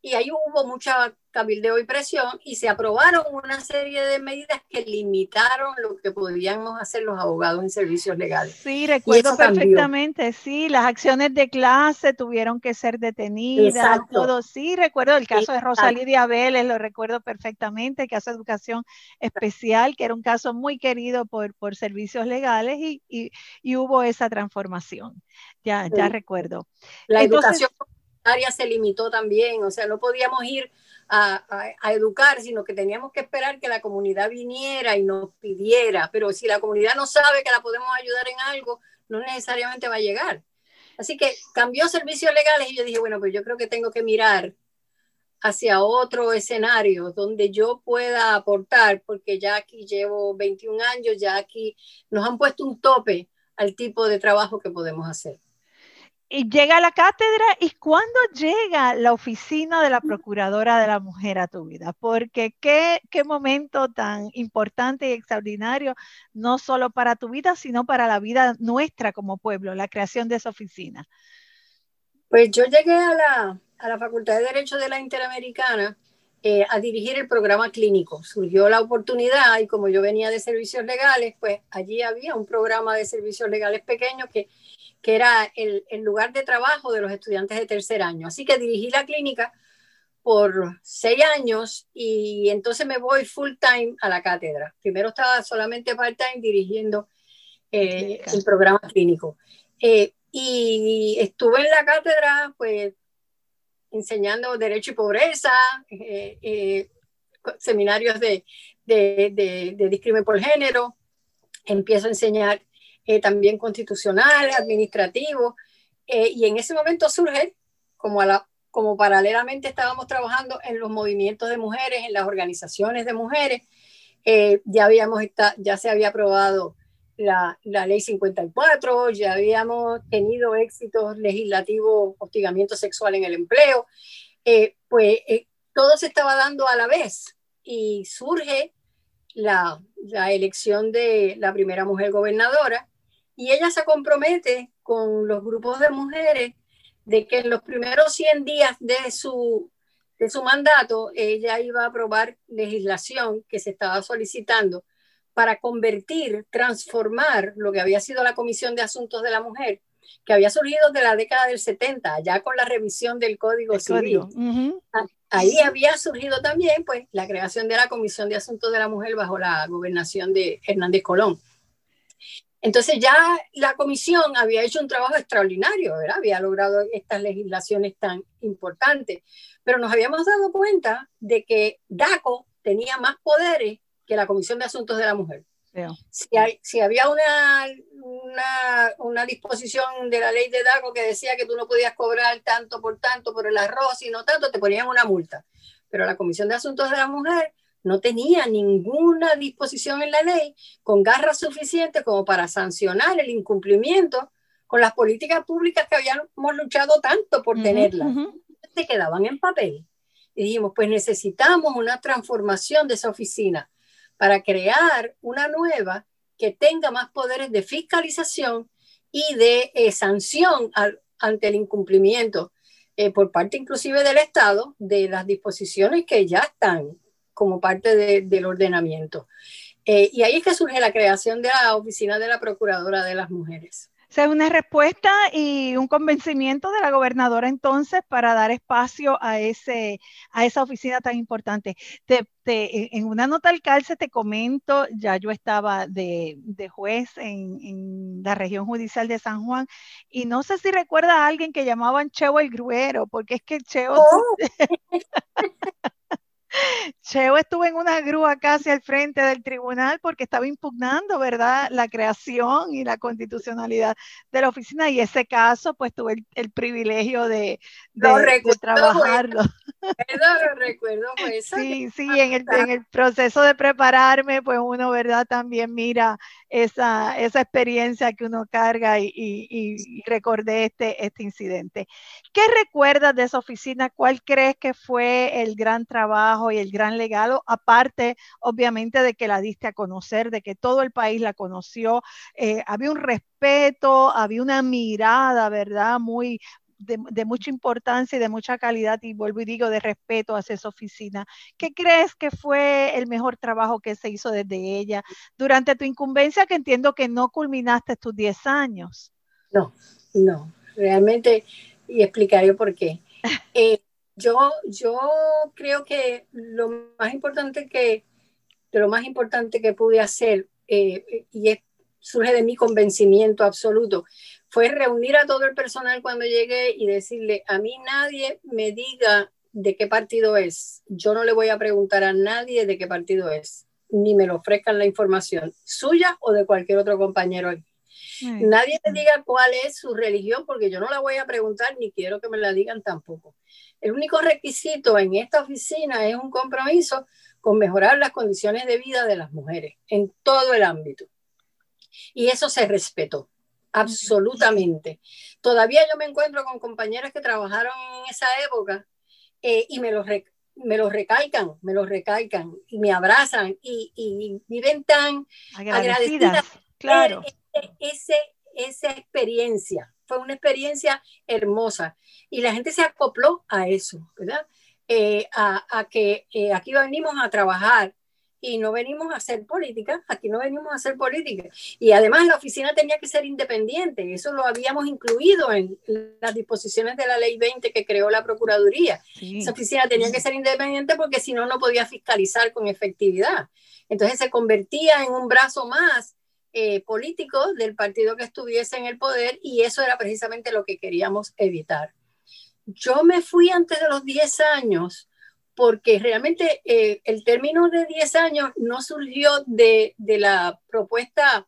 Y ahí hubo mucha cabildeo y presión y se aprobaron una serie de medidas que limitaron lo que podíamos hacer los abogados en servicios legales. Sí, recuerdo perfectamente, sí, las acciones de clase tuvieron que ser detenidas, todo, sí, recuerdo el caso de Rosalía Vélez, lo recuerdo perfectamente, que hace educación especial, que era un caso muy querido por, por servicios legales y, y, hubo esa transformación, ya, ya recuerdo. La educación área se limitó también, o sea, no podíamos ir a, educar, sino que teníamos que esperar que la comunidad viniera y nos pidiera, pero si la comunidad no sabe que la podemos ayudar en algo, no necesariamente va a llegar. Así que cambió servicios legales y yo dije, bueno, pues yo creo que tengo que mirar hacia otro escenario donde yo pueda aportar, porque ya aquí llevo 21 años, ya aquí nos han puesto un tope al tipo de trabajo que podemos hacer y llega a la cátedra y cuándo llega la oficina de la Procuradora de la Mujer a tu vida, porque qué, qué momento tan importante y extraordinario, no solo para tu vida, sino para la vida nuestra como pueblo, la creación de esa oficina. Pues yo llegué a la, a la Facultad de Derecho de la Interamericana eh, a dirigir el programa clínico. Surgió la oportunidad y como yo venía de servicios legales, pues allí había un programa de servicios legales pequeño que que era el, lugar de trabajo de los estudiantes de tercer año. Así que dirigí la clínica por seis años y entonces me voy full time a la cátedra. Primero estaba solamente part time dirigiendo eh, el programa clínico. Eh, y estuve en la cátedra, pues, enseñando derecho y pobreza, eh, seminarios de, de, de, de discrimen por género. Empiezo a enseñar eh, también constitucional, administrativo, eh, y en ese momento surge, como, a la, como paralelamente estábamos trabajando en los movimientos de mujeres, en las organizaciones de mujeres, eh, ya, habíamos ya se había aprobado la, la, ley 54, ya habíamos tenido éxitos legislativos, hostigamiento sexual en el empleo, pues todo se estaba dando a la vez y surge la, la, elección de la primera mujer gobernadora y ella se compromete con los grupos de mujeres de que en los primeros 100 días de su, de su mandato ella iba a aprobar legislación que se estaba solicitando para convertir, transformar lo que había sido la Comisión de Asuntos de la Mujer, que había surgido de la década del 70, ya con la revisión del Código Civil. Ah, ahí había surgido también pues, la creación de la Comisión de Asuntos de la Mujer bajo la gobernación de Hernández Colón. Entonces ya la comisión había hecho un trabajo extraordinario, ¿verdad? Había logrado estas legislaciones tan importantes, pero nos habíamos dado cuenta de que DACO tenía más poderes que la Comisión de Asuntos de la Mujer. Si, si, había una, una, una, disposición de la ley de DACO que decía que tú no podías cobrar tanto por tanto por el arroz y no tanto, te ponían una multa. Pero la Comisión de Asuntos de la Mujer no tenía ninguna disposición en la ley con garras suficientes como para sancionar el incumplimiento con las políticas públicas que habíamos luchado tanto por tenerlas. Se quedaban en papel. Y dijimos, pues necesitamos una transformación de esa oficina para crear una nueva que tenga más poderes de fiscalización y de eh, sanción ante el incumplimiento eh, por parte inclusive del Estado de las disposiciones que ya están como parte del ordenamiento. Eh, y ahí es que surge la creación de la Oficina de la Procuradora de las Mujeres. O sea, una respuesta y un convencimiento de la gobernadora entonces para dar espacio a, ese, a esa oficina tan importante. Te, en una nota al calce te comento, ya yo estaba de, juez en, la región judicial de San Juan y no sé si recuerda a alguien que llamaban Cheo el Gruero, porque es que Cheo... Oh. *laughs* *laughs* Cheo estuvo en una grúa casi al frente del tribunal porque estaba impugnando, ¿verdad?, la creación y la constitucionalidad de la oficina y ese caso, pues tuve el, privilegio de, de, trabajarlo. Recuerdo, recuerdo Sí, sí, en el, en el, proceso de prepararme, pues uno, ¿verdad?, también mira esa, esa experiencia que uno carga y, y, recordé este, este incidente. ¿Qué recuerdas de esa oficina? ¿Cuál crees que fue el gran trabajo y el gran legado? Aparte, obviamente, de que la diste a conocer, de que todo el país la conoció, eh, había un respeto, había una mirada, ¿verdad? Muy, de, mucha importancia y de mucha calidad, y vuelvo y digo, de respeto hacia esa oficina. ¿Qué crees que fue el mejor trabajo que se hizo desde ella durante tu incumbencia, que entiendo que no culminaste tus 10 años? No, no, realmente, y explicaré por qué. *laughs* Eh, yo, yo creo que lo más importante que, de lo más importante que pude hacer, eh, y surge de mi convencimiento absoluto, fue reunir a todo el personal cuando llegué y decirle, a mí nadie me diga de qué partido es. Yo no le voy a preguntar a nadie de qué partido es, ni me lo ofrezcan la información suya o de cualquier otro compañero aquí. Nadie me diga cuál es su religión porque yo no la voy a preguntar ni quiero que me la digan tampoco. El único requisito en esta oficina es un compromiso con mejorar las condiciones de vida de las mujeres en todo el ámbito. Y eso se respetó absolutamente. Todavía yo me encuentro con compañeras que trabajaron en esa época eh, y me los, me los recalcan, me los recalcan y me abrazan y, viven tan agradecidas. Claro. ese, esa experiencia fue una experiencia hermosa y la gente se acopló a eso, ¿verdad? Eh, a, que eh, aquí venimos a trabajar y no venimos a hacer política, aquí no venimos a hacer política. Y además la oficina tenía que ser independiente, eso lo habíamos incluido en las disposiciones de la ley 20 que creó la Procuraduría. Esa oficina tenía que ser independiente porque si no, no podía fiscalizar con efectividad. Entonces se convertía en un brazo más eh, político del partido que estuviese en el poder y eso era precisamente lo que queríamos evitar. Yo me fui antes de los 10 años porque realmente eh, el término de 10 años no surgió de, la propuesta,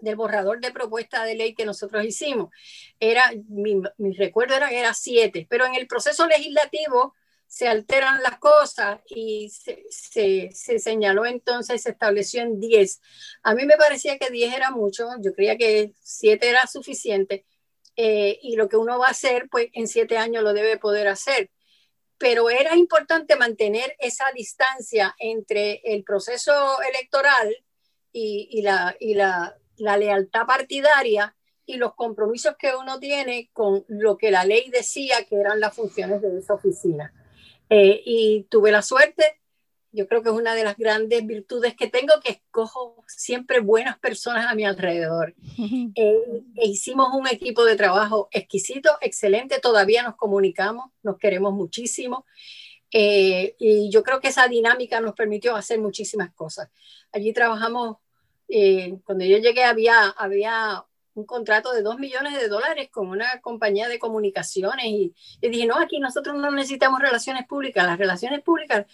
del borrador de propuesta de ley que nosotros hicimos. Era, mi, recuerdo era que era 7, pero en el proceso legislativo se alteran las cosas y se, señaló entonces, se estableció en 10. A mí me parecía que 10 era mucho, yo creía que 7 era suficiente eh, y lo que uno va a hacer, pues en 7 años lo debe poder hacer pero era importante mantener esa distancia entre el proceso electoral y, la, la, lealtad partidaria y los compromisos que uno tiene con lo que la ley decía que eran las funciones de esa oficina. Eh, y tuve la suerte yo creo que es una de las grandes virtudes que tengo, que escojo siempre buenas personas a mi alrededor. *laughs* Eh, e hicimos un equipo de trabajo exquisito, excelente, todavía nos comunicamos, nos queremos muchísimo. Eh, y yo creo que esa dinámica nos permitió hacer muchísimas cosas. Allí trabajamos, eh, cuando yo llegué había, había un contrato de dos millones de dólares con una compañía de comunicaciones y, y dije, no, aquí nosotros no necesitamos relaciones públicas, las relaciones públicas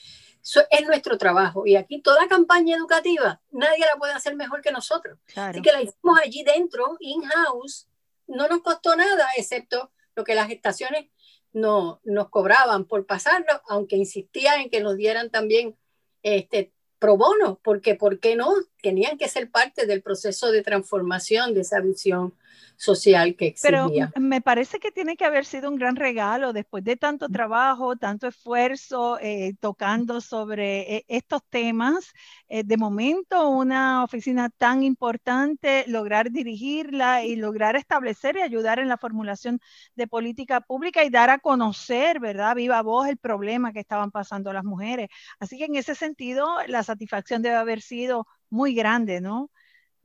es nuestro trabajo. Y aquí toda campaña educativa, nadie la puede hacer mejor que nosotros. Así que la hicimos allí dentro, in-house. No nos costó nada, excepto lo que las estaciones no, nos cobraban por pasarlo, aunque insistía en que nos dieran también este, pro bono, porque ¿por qué no? Tenían que ser parte del proceso de transformación de esa visión social que existía. Pero me parece que tiene que haber sido un gran regalo después de tanto trabajo, tanto esfuerzo, eh, tocando sobre eh, estos temas. Eh, de momento, una oficina tan importante, lograr dirigirla y lograr establecer y ayudar en la formulación de política pública y dar a conocer, ¿verdad? Viva voz el problema que estaban pasando las mujeres. Así que en ese sentido, la satisfacción debe haber sido muy grande, ¿no?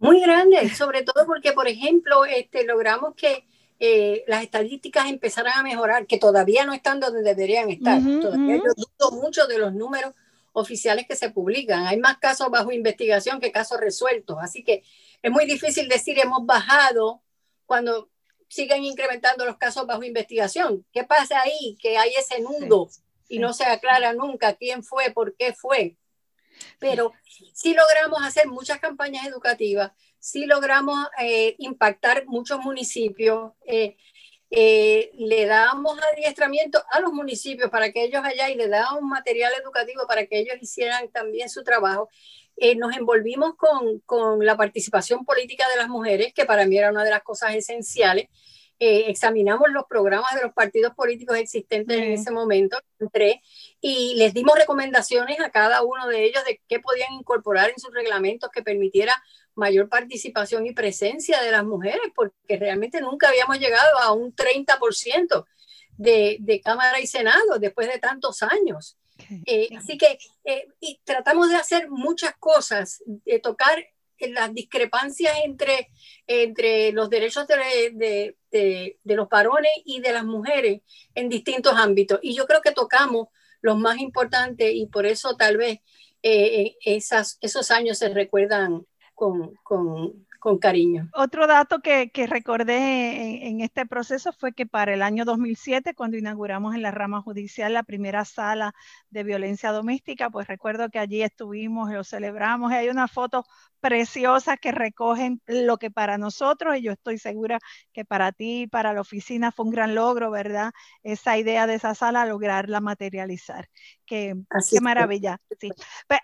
Muy grande, sobre todo porque, por ejemplo, este, logramos que eh, las estadísticas empezaran a mejorar, que todavía no están donde deberían estar. todavía yo dudo mucho de los números oficiales que se publican. Hay más casos bajo investigación que casos resueltos. Así que es muy difícil decir hemos bajado cuando siguen incrementando los casos bajo investigación. ¿Qué pasa ahí? Que hay ese nudo y no se aclara nunca quién fue, por qué fue. Pero sí logramos hacer muchas campañas educativas, sí logramos eh, impactar muchos municipios, eh, eh, le damos adiestramiento a los municipios para que ellos allá y le damos material educativo para que ellos hicieran también su trabajo. nos envolvimos con, con la participación política de las mujeres, que para mí era una de las cosas esenciales. Eh, examinamos los programas de los partidos políticos existentes en ese momento, entré y les dimos recomendaciones a cada uno de ellos de qué podían incorporar en sus reglamentos que permitiera mayor participación y presencia de las mujeres, porque realmente nunca habíamos llegado a un 30% de, de Cámara y Senado después de tantos años. Eh, así que eh, y tratamos de hacer muchas cosas, de tocar las discrepancias entre, entre los derechos de, de, los varones y de las mujeres en distintos ámbitos. Y yo creo que tocamos los más importantes y por eso tal vez eh, esas, esos años se recuerdan con, con cariño. Otro dato que, recordé en, este proceso fue que para el año 2007, cuando inauguramos en la rama judicial la primera sala de violencia doméstica, pues recuerdo que allí estuvimos lo celebramos y hay una foto preciosa que recogen lo que para nosotros, y yo estoy segura que para ti, para la oficina fue un gran logro, ¿verdad? Esa idea de esa sala, lograrla materializar. Qué, qué maravilla. *laughs* Sí.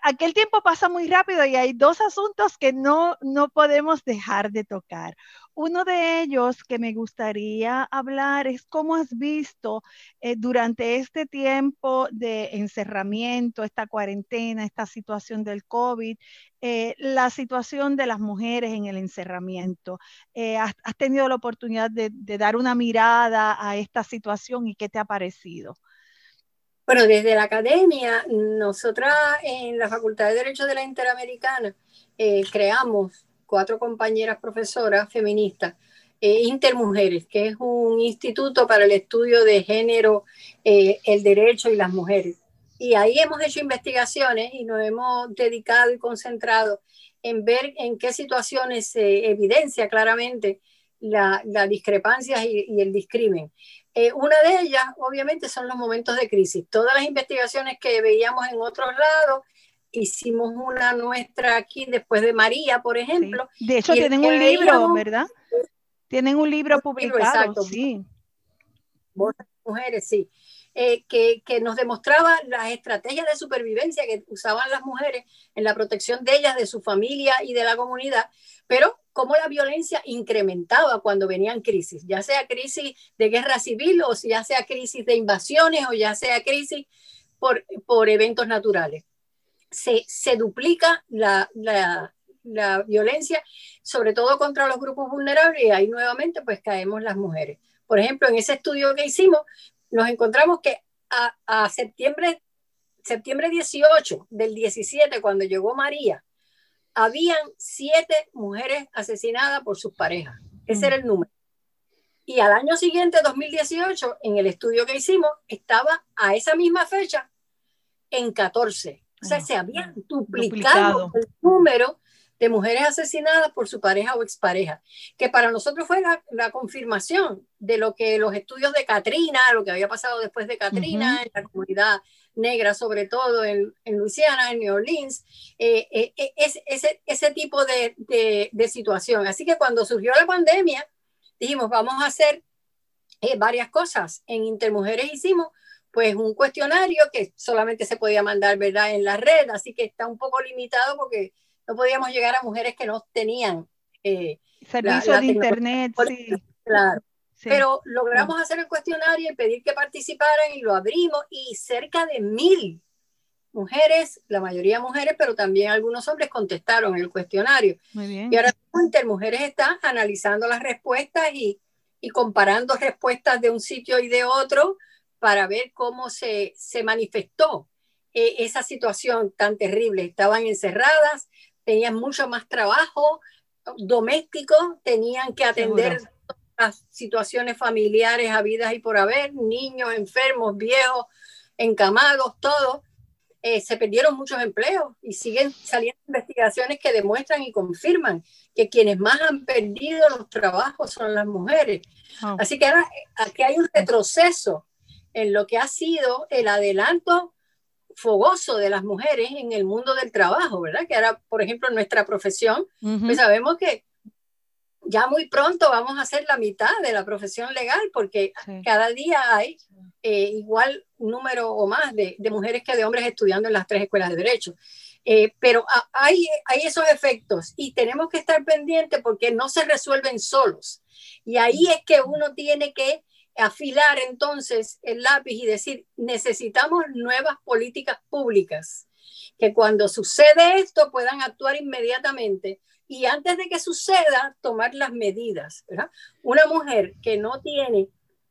aquel tiempo pasa muy rápido y hay dos asuntos que no, no podemos dejar de tocar. Uno de ellos que me gustaría hablar es cómo has visto eh, durante este tiempo de encerramiento, esta cuarentena, esta situación del COVID, eh, la situación de las mujeres en el encerramiento. Eh, has, tenido la oportunidad de, de dar una mirada a esta situación y qué te ha parecido? Bueno, desde la academia, nosotras en la Facultad de Derecho de la Interamericana creamos cuatro compañeras profesoras feministas, eh, Intermujeres, que es un instituto para el estudio de género, eh, el derecho y las mujeres. Y ahí hemos hecho investigaciones y nos hemos dedicado y concentrado en ver en qué situaciones se evidencia claramente la, la discrepancia y, y, el discrimen. Eh, una de ellas, obviamente, son los momentos de crisis. Todas las investigaciones que veíamos en otros lados hicimos una nuestra aquí después de María, por ejemplo. De hecho, tienen un libro, ¿verdad? Tienen un libro publicado, exacto, sí. Mujeres, sí. Eh, que, que, nos demostraba las estrategias de supervivencia que usaban las mujeres en la protección de ellas, de su familia y de la comunidad, pero cómo la violencia incrementaba cuando venían crisis, ya sea crisis de guerra civil o ya sea crisis de invasiones o ya sea crisis por, por eventos naturales se, se duplica la, la, la, violencia, sobre todo contra los grupos vulnerables, y ahí nuevamente pues caemos las mujeres. Por ejemplo, en ese estudio que hicimos, nos encontramos que a, a septiembre, septiembre 18 del 17, cuando llegó María, habían siete mujeres asesinadas por sus parejas. Ese era el número. Y al año siguiente, 2018, en el estudio que hicimos, estaba a esa misma fecha en 14. O sea, se había duplicado, el número de mujeres asesinadas por su pareja o expareja, que para nosotros fue la, confirmación de lo que los estudios de Katrina, lo que había pasado después de Katrina, en la comunidad negra, sobre todo en, en Luisiana, en New Orleans, eh, eh, eh, es, ese, ese tipo de, de, de, situación. Así que cuando surgió la pandemia, dijimos, vamos a hacer varias cosas. En Intermujeres hicimos pues un cuestionario que solamente se podía mandar, ¿verdad?, en la red, así que está un poco limitado porque no podíamos llegar a mujeres que no tenían eh, servicio de internet, sí. Claro. Pero logramos hacer el cuestionario y pedir que participaran y lo abrimos y cerca de mil mujeres, la mayoría mujeres, pero también algunos hombres contestaron el cuestionario. Muy bien. Y ahora Intermujeres está analizando las respuestas y, y, comparando respuestas de un sitio y de otro para ver cómo se, se manifestó eh, esa situación tan terrible. Estaban encerradas, tenían mucho más trabajo doméstico, tenían que atender las situaciones familiares habidas y por haber, niños enfermos, viejos, encamados, todos. Eh, se perdieron muchos empleos y siguen saliendo investigaciones que demuestran y confirman que quienes más han perdido los trabajos son las mujeres. Oh. Así que ahora aquí hay un retroceso en lo que ha sido el adelanto fogoso de las mujeres en el mundo del trabajo, ¿verdad? Que ahora, por ejemplo, en nuestra profesión, pues sabemos que ya muy pronto vamos a hacer la mitad de la profesión legal porque cada día hay eh, igual número o más de, mujeres que de hombres estudiando en las tres escuelas de derecho. Eh, pero hay, hay esos efectos y tenemos que estar pendientes porque no se resuelven solos. Y ahí es que uno tiene que afilar entonces el lápiz y decir, necesitamos nuevas políticas públicas que cuando sucede esto puedan actuar inmediatamente y antes de que suceda, tomar las medidas. ¿verdad? Una mujer que no tiene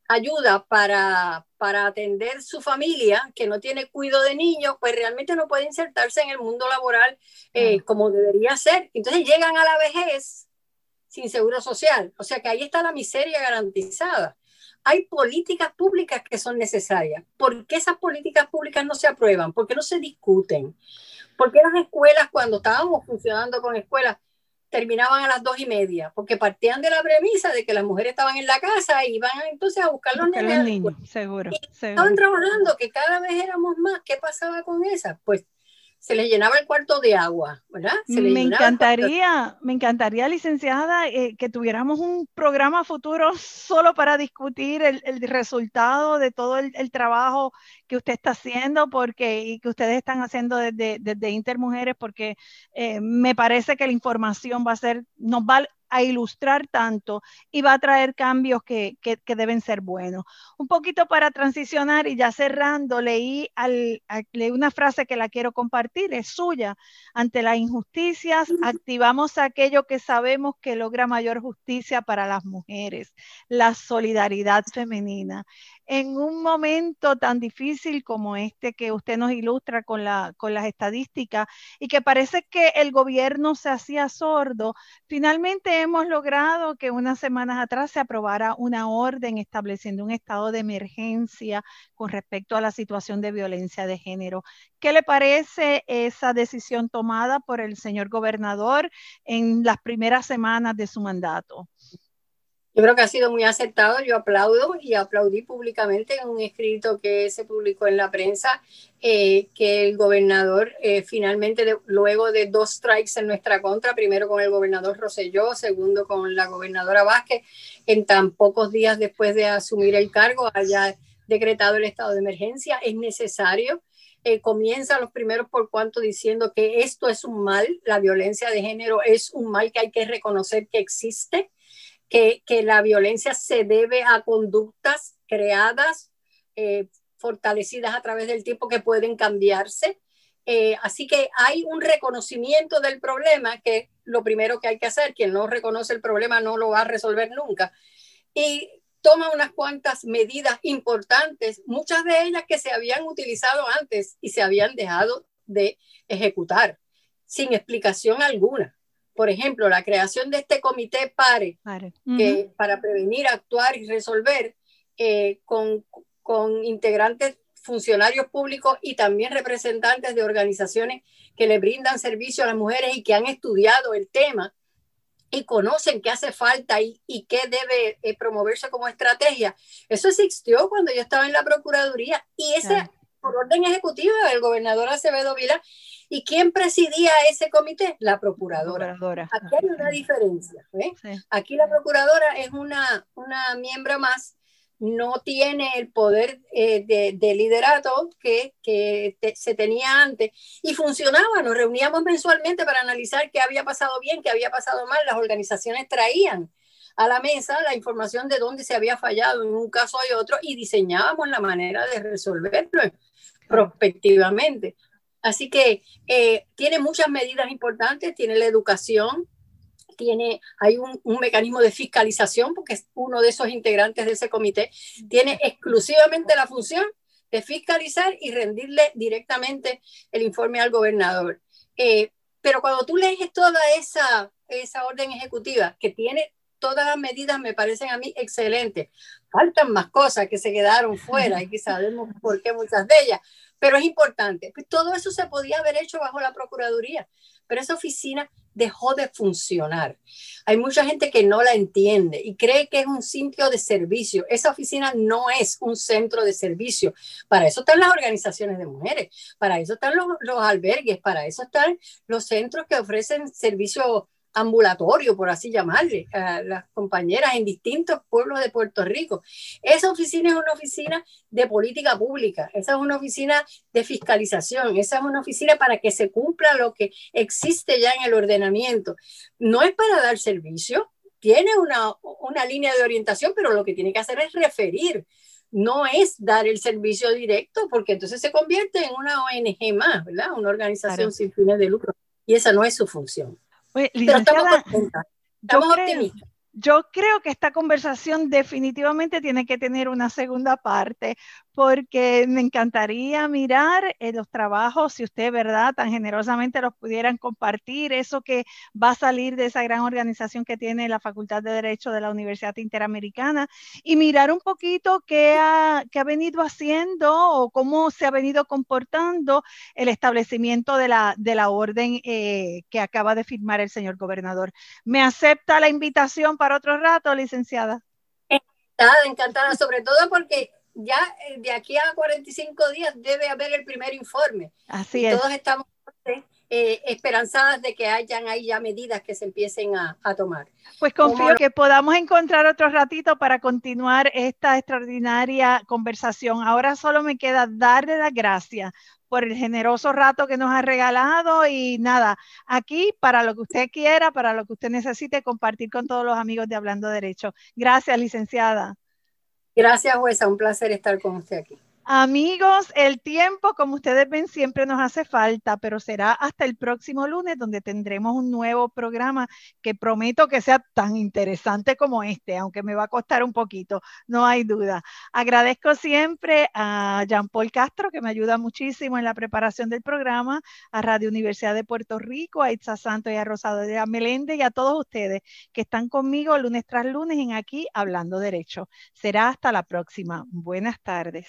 ayuda para, para atender su familia, que no tiene cuidado de niños, pues realmente no puede insertarse en el mundo laboral eh, como debería ser. Entonces llegan a la vejez sin seguro social. O sea que ahí está la miseria garantizada. Hay políticas públicas que son necesarias. ¿Por qué esas políticas públicas no se aprueban? ¿Por qué no se discuten? ¿Por qué las escuelas, cuando estábamos funcionando con escuelas, terminaban a las dos y media, porque partían de la premisa de que las mujeres estaban en la casa y iban entonces a buscar los, niños. seguro, Estaban trabajando, que cada vez éramos más. ¿Qué pasaba con esas? Pues se les llenaba el cuarto de agua, ¿verdad? me encantaría, me encantaría, licenciada, eh, que tuviéramos un programa futuro *laughs* solo para discutir el, resultado de todo el, trabajo que usted está haciendo porque, y que ustedes están haciendo desde, desde Intermujeres, porque eh, me parece que la información va a ser, nos va a ilustrar tanto y va a traer cambios que, deben ser buenos. Un poquito para transicionar y ya cerrando, leí, al, leí una frase que la quiero compartir, es suya. Ante las injusticias, activamos aquello que sabemos que logra mayor justicia para las mujeres, la solidaridad femenina en un momento tan difícil como este que usted nos ilustra con, la, con las estadísticas y que parece que el gobierno se hacía sordo, finalmente hemos logrado que unas semanas atrás se aprobara una orden estableciendo un estado de emergencia con respecto a la situación de violencia de género. ¿Qué le parece esa decisión tomada por el señor gobernador en las primeras semanas de su mandato? Yo creo que ha sido muy aceptado, yo aplaudo y aplaudí públicamente en un escrito que se publicó en la prensa eh, que el gobernador eh, finalmente, luego de dos strikes en nuestra contra, primero con el gobernador Roselló, segundo con la gobernadora Vázquez, en tan pocos días después de asumir el cargo haya decretado el estado de emergencia, es necesario. Eh, comienza los primeros por cuanto diciendo que esto es un mal, la violencia de género es un mal que hay que reconocer que existe que, la violencia se debe a conductas creadas, eh, fortalecidas a través del tiempo que pueden cambiarse. Eh, así que hay un reconocimiento del problema que lo primero que hay que hacer, quien no reconoce el problema no lo va a resolver nunca. Y toma unas cuantas medidas importantes, muchas de ellas que se habían utilizado antes y se habían dejado de ejecutar sin explicación alguna por ejemplo, la creación de este comité PARE, que, para prevenir, actuar y resolver eh, con, con integrantes funcionarios públicos y también representantes de organizaciones que le brindan servicio a las mujeres y que han estudiado el tema y conocen qué hace falta y, y qué debe eh, promoverse como estrategia. Eso existió cuando yo estaba en la Procuraduría y ese, por orden ejecutivo del gobernador Acevedo Vila, ¿Y quién presidía ese comité? La procuradora. Aquí hay una diferencia. ¿eh? Aquí la procuradora es una, una miembro más no tiene el poder eh, de, liderato que, se tenía antes y funcionaba. Nos reuníamos mensualmente para analizar qué había pasado bien, qué había pasado mal. Las organizaciones traían a la mesa la información de dónde se había fallado en un caso y otro y diseñábamos la manera de resolverlo prospectivamente. Así que eh, tiene muchas medidas importantes, tiene la educación, tiene, hay un, mecanismo de fiscalización, porque es uno de esos integrantes de ese comité, tiene exclusivamente la función de fiscalizar y rendirle directamente el informe al gobernador. Eh, pero cuando tú lees toda esa, esa orden ejecutiva que tiene todas las medidas, me parecen a mí excelentes. Faltan más cosas que se quedaron fuera y que sabemos por qué muchas de ellas, pero es importante. Todo eso se podía haber hecho bajo la Procuraduría, pero esa oficina dejó de funcionar. Hay mucha gente que no la entiende y cree que es un sitio de servicio. Esa oficina no es un centro de servicio. Para eso están las organizaciones de mujeres, para eso están los, los albergues, para eso están los centros que ofrecen servicios ambulatorio, por así llamarle, a las compañeras en distintos pueblos de Puerto Rico. Esa oficina es una oficina de política pública, esa es una oficina de fiscalización, esa es una oficina para que se cumpla lo que existe ya en el ordenamiento. No es para dar servicio, tiene una, una línea de orientación, pero lo que tiene que hacer es referir no es dar el servicio directo, porque entonces se convierte en una ONG más, ¿verdad? Una organización sin fines de lucro. Y esa no es su función. Pero estamos Estamos optimistas. Yo creo que esta conversación definitivamente tiene que tener una segunda parte, porque me encantaría mirar eh, los trabajos, si usted, ¿verdad?, tan generosamente los pudieran compartir, eso que va a salir de esa gran organización que tiene la Facultad de Derecho de la Universidad Interamericana, y mirar un poquito qué ha, qué ha venido haciendo o cómo se ha venido comportando el establecimiento de la, de la orden eh, que acaba de firmar el señor gobernador. ¿Me acepta la invitación para otro rato, licenciada? Encantada, encantada, sobre todo porque ya eh, de aquí a 45 días debe haber el primer informe. Así es. Todos estamos eh, esperanzadas de que hayan ahí ya medidas que se empiecen a, tomar. Pues confío que podamos encontrar otro ratito para continuar esta extraordinaria conversación. Ahora solo me queda darle las gracias por el generoso rato que nos ha regalado y nada, aquí para lo que usted quiera, para lo que usted necesite, compartir con todos los amigos de Hablando Derecho. Gracias, licenciada. Gracias, jueza. Un placer estar con usted aquí. Amigos, el tiempo, como ustedes ven, siempre nos hace falta, pero será hasta el próximo lunes donde tendremos un nuevo programa que prometo que sea tan interesante como este, aunque me va a costar un poquito, no hay duda. Agradezco siempre a Jean Paul Castro, que me ayuda muchísimo en la preparación del programa, a Radio Universidad de Puerto Rico, a Itza Santos y a Rosado de Meléndez y a todos ustedes que están conmigo lunes tras lunes en aquí Hablando Derecho. Será hasta la próxima. Buenas tardes.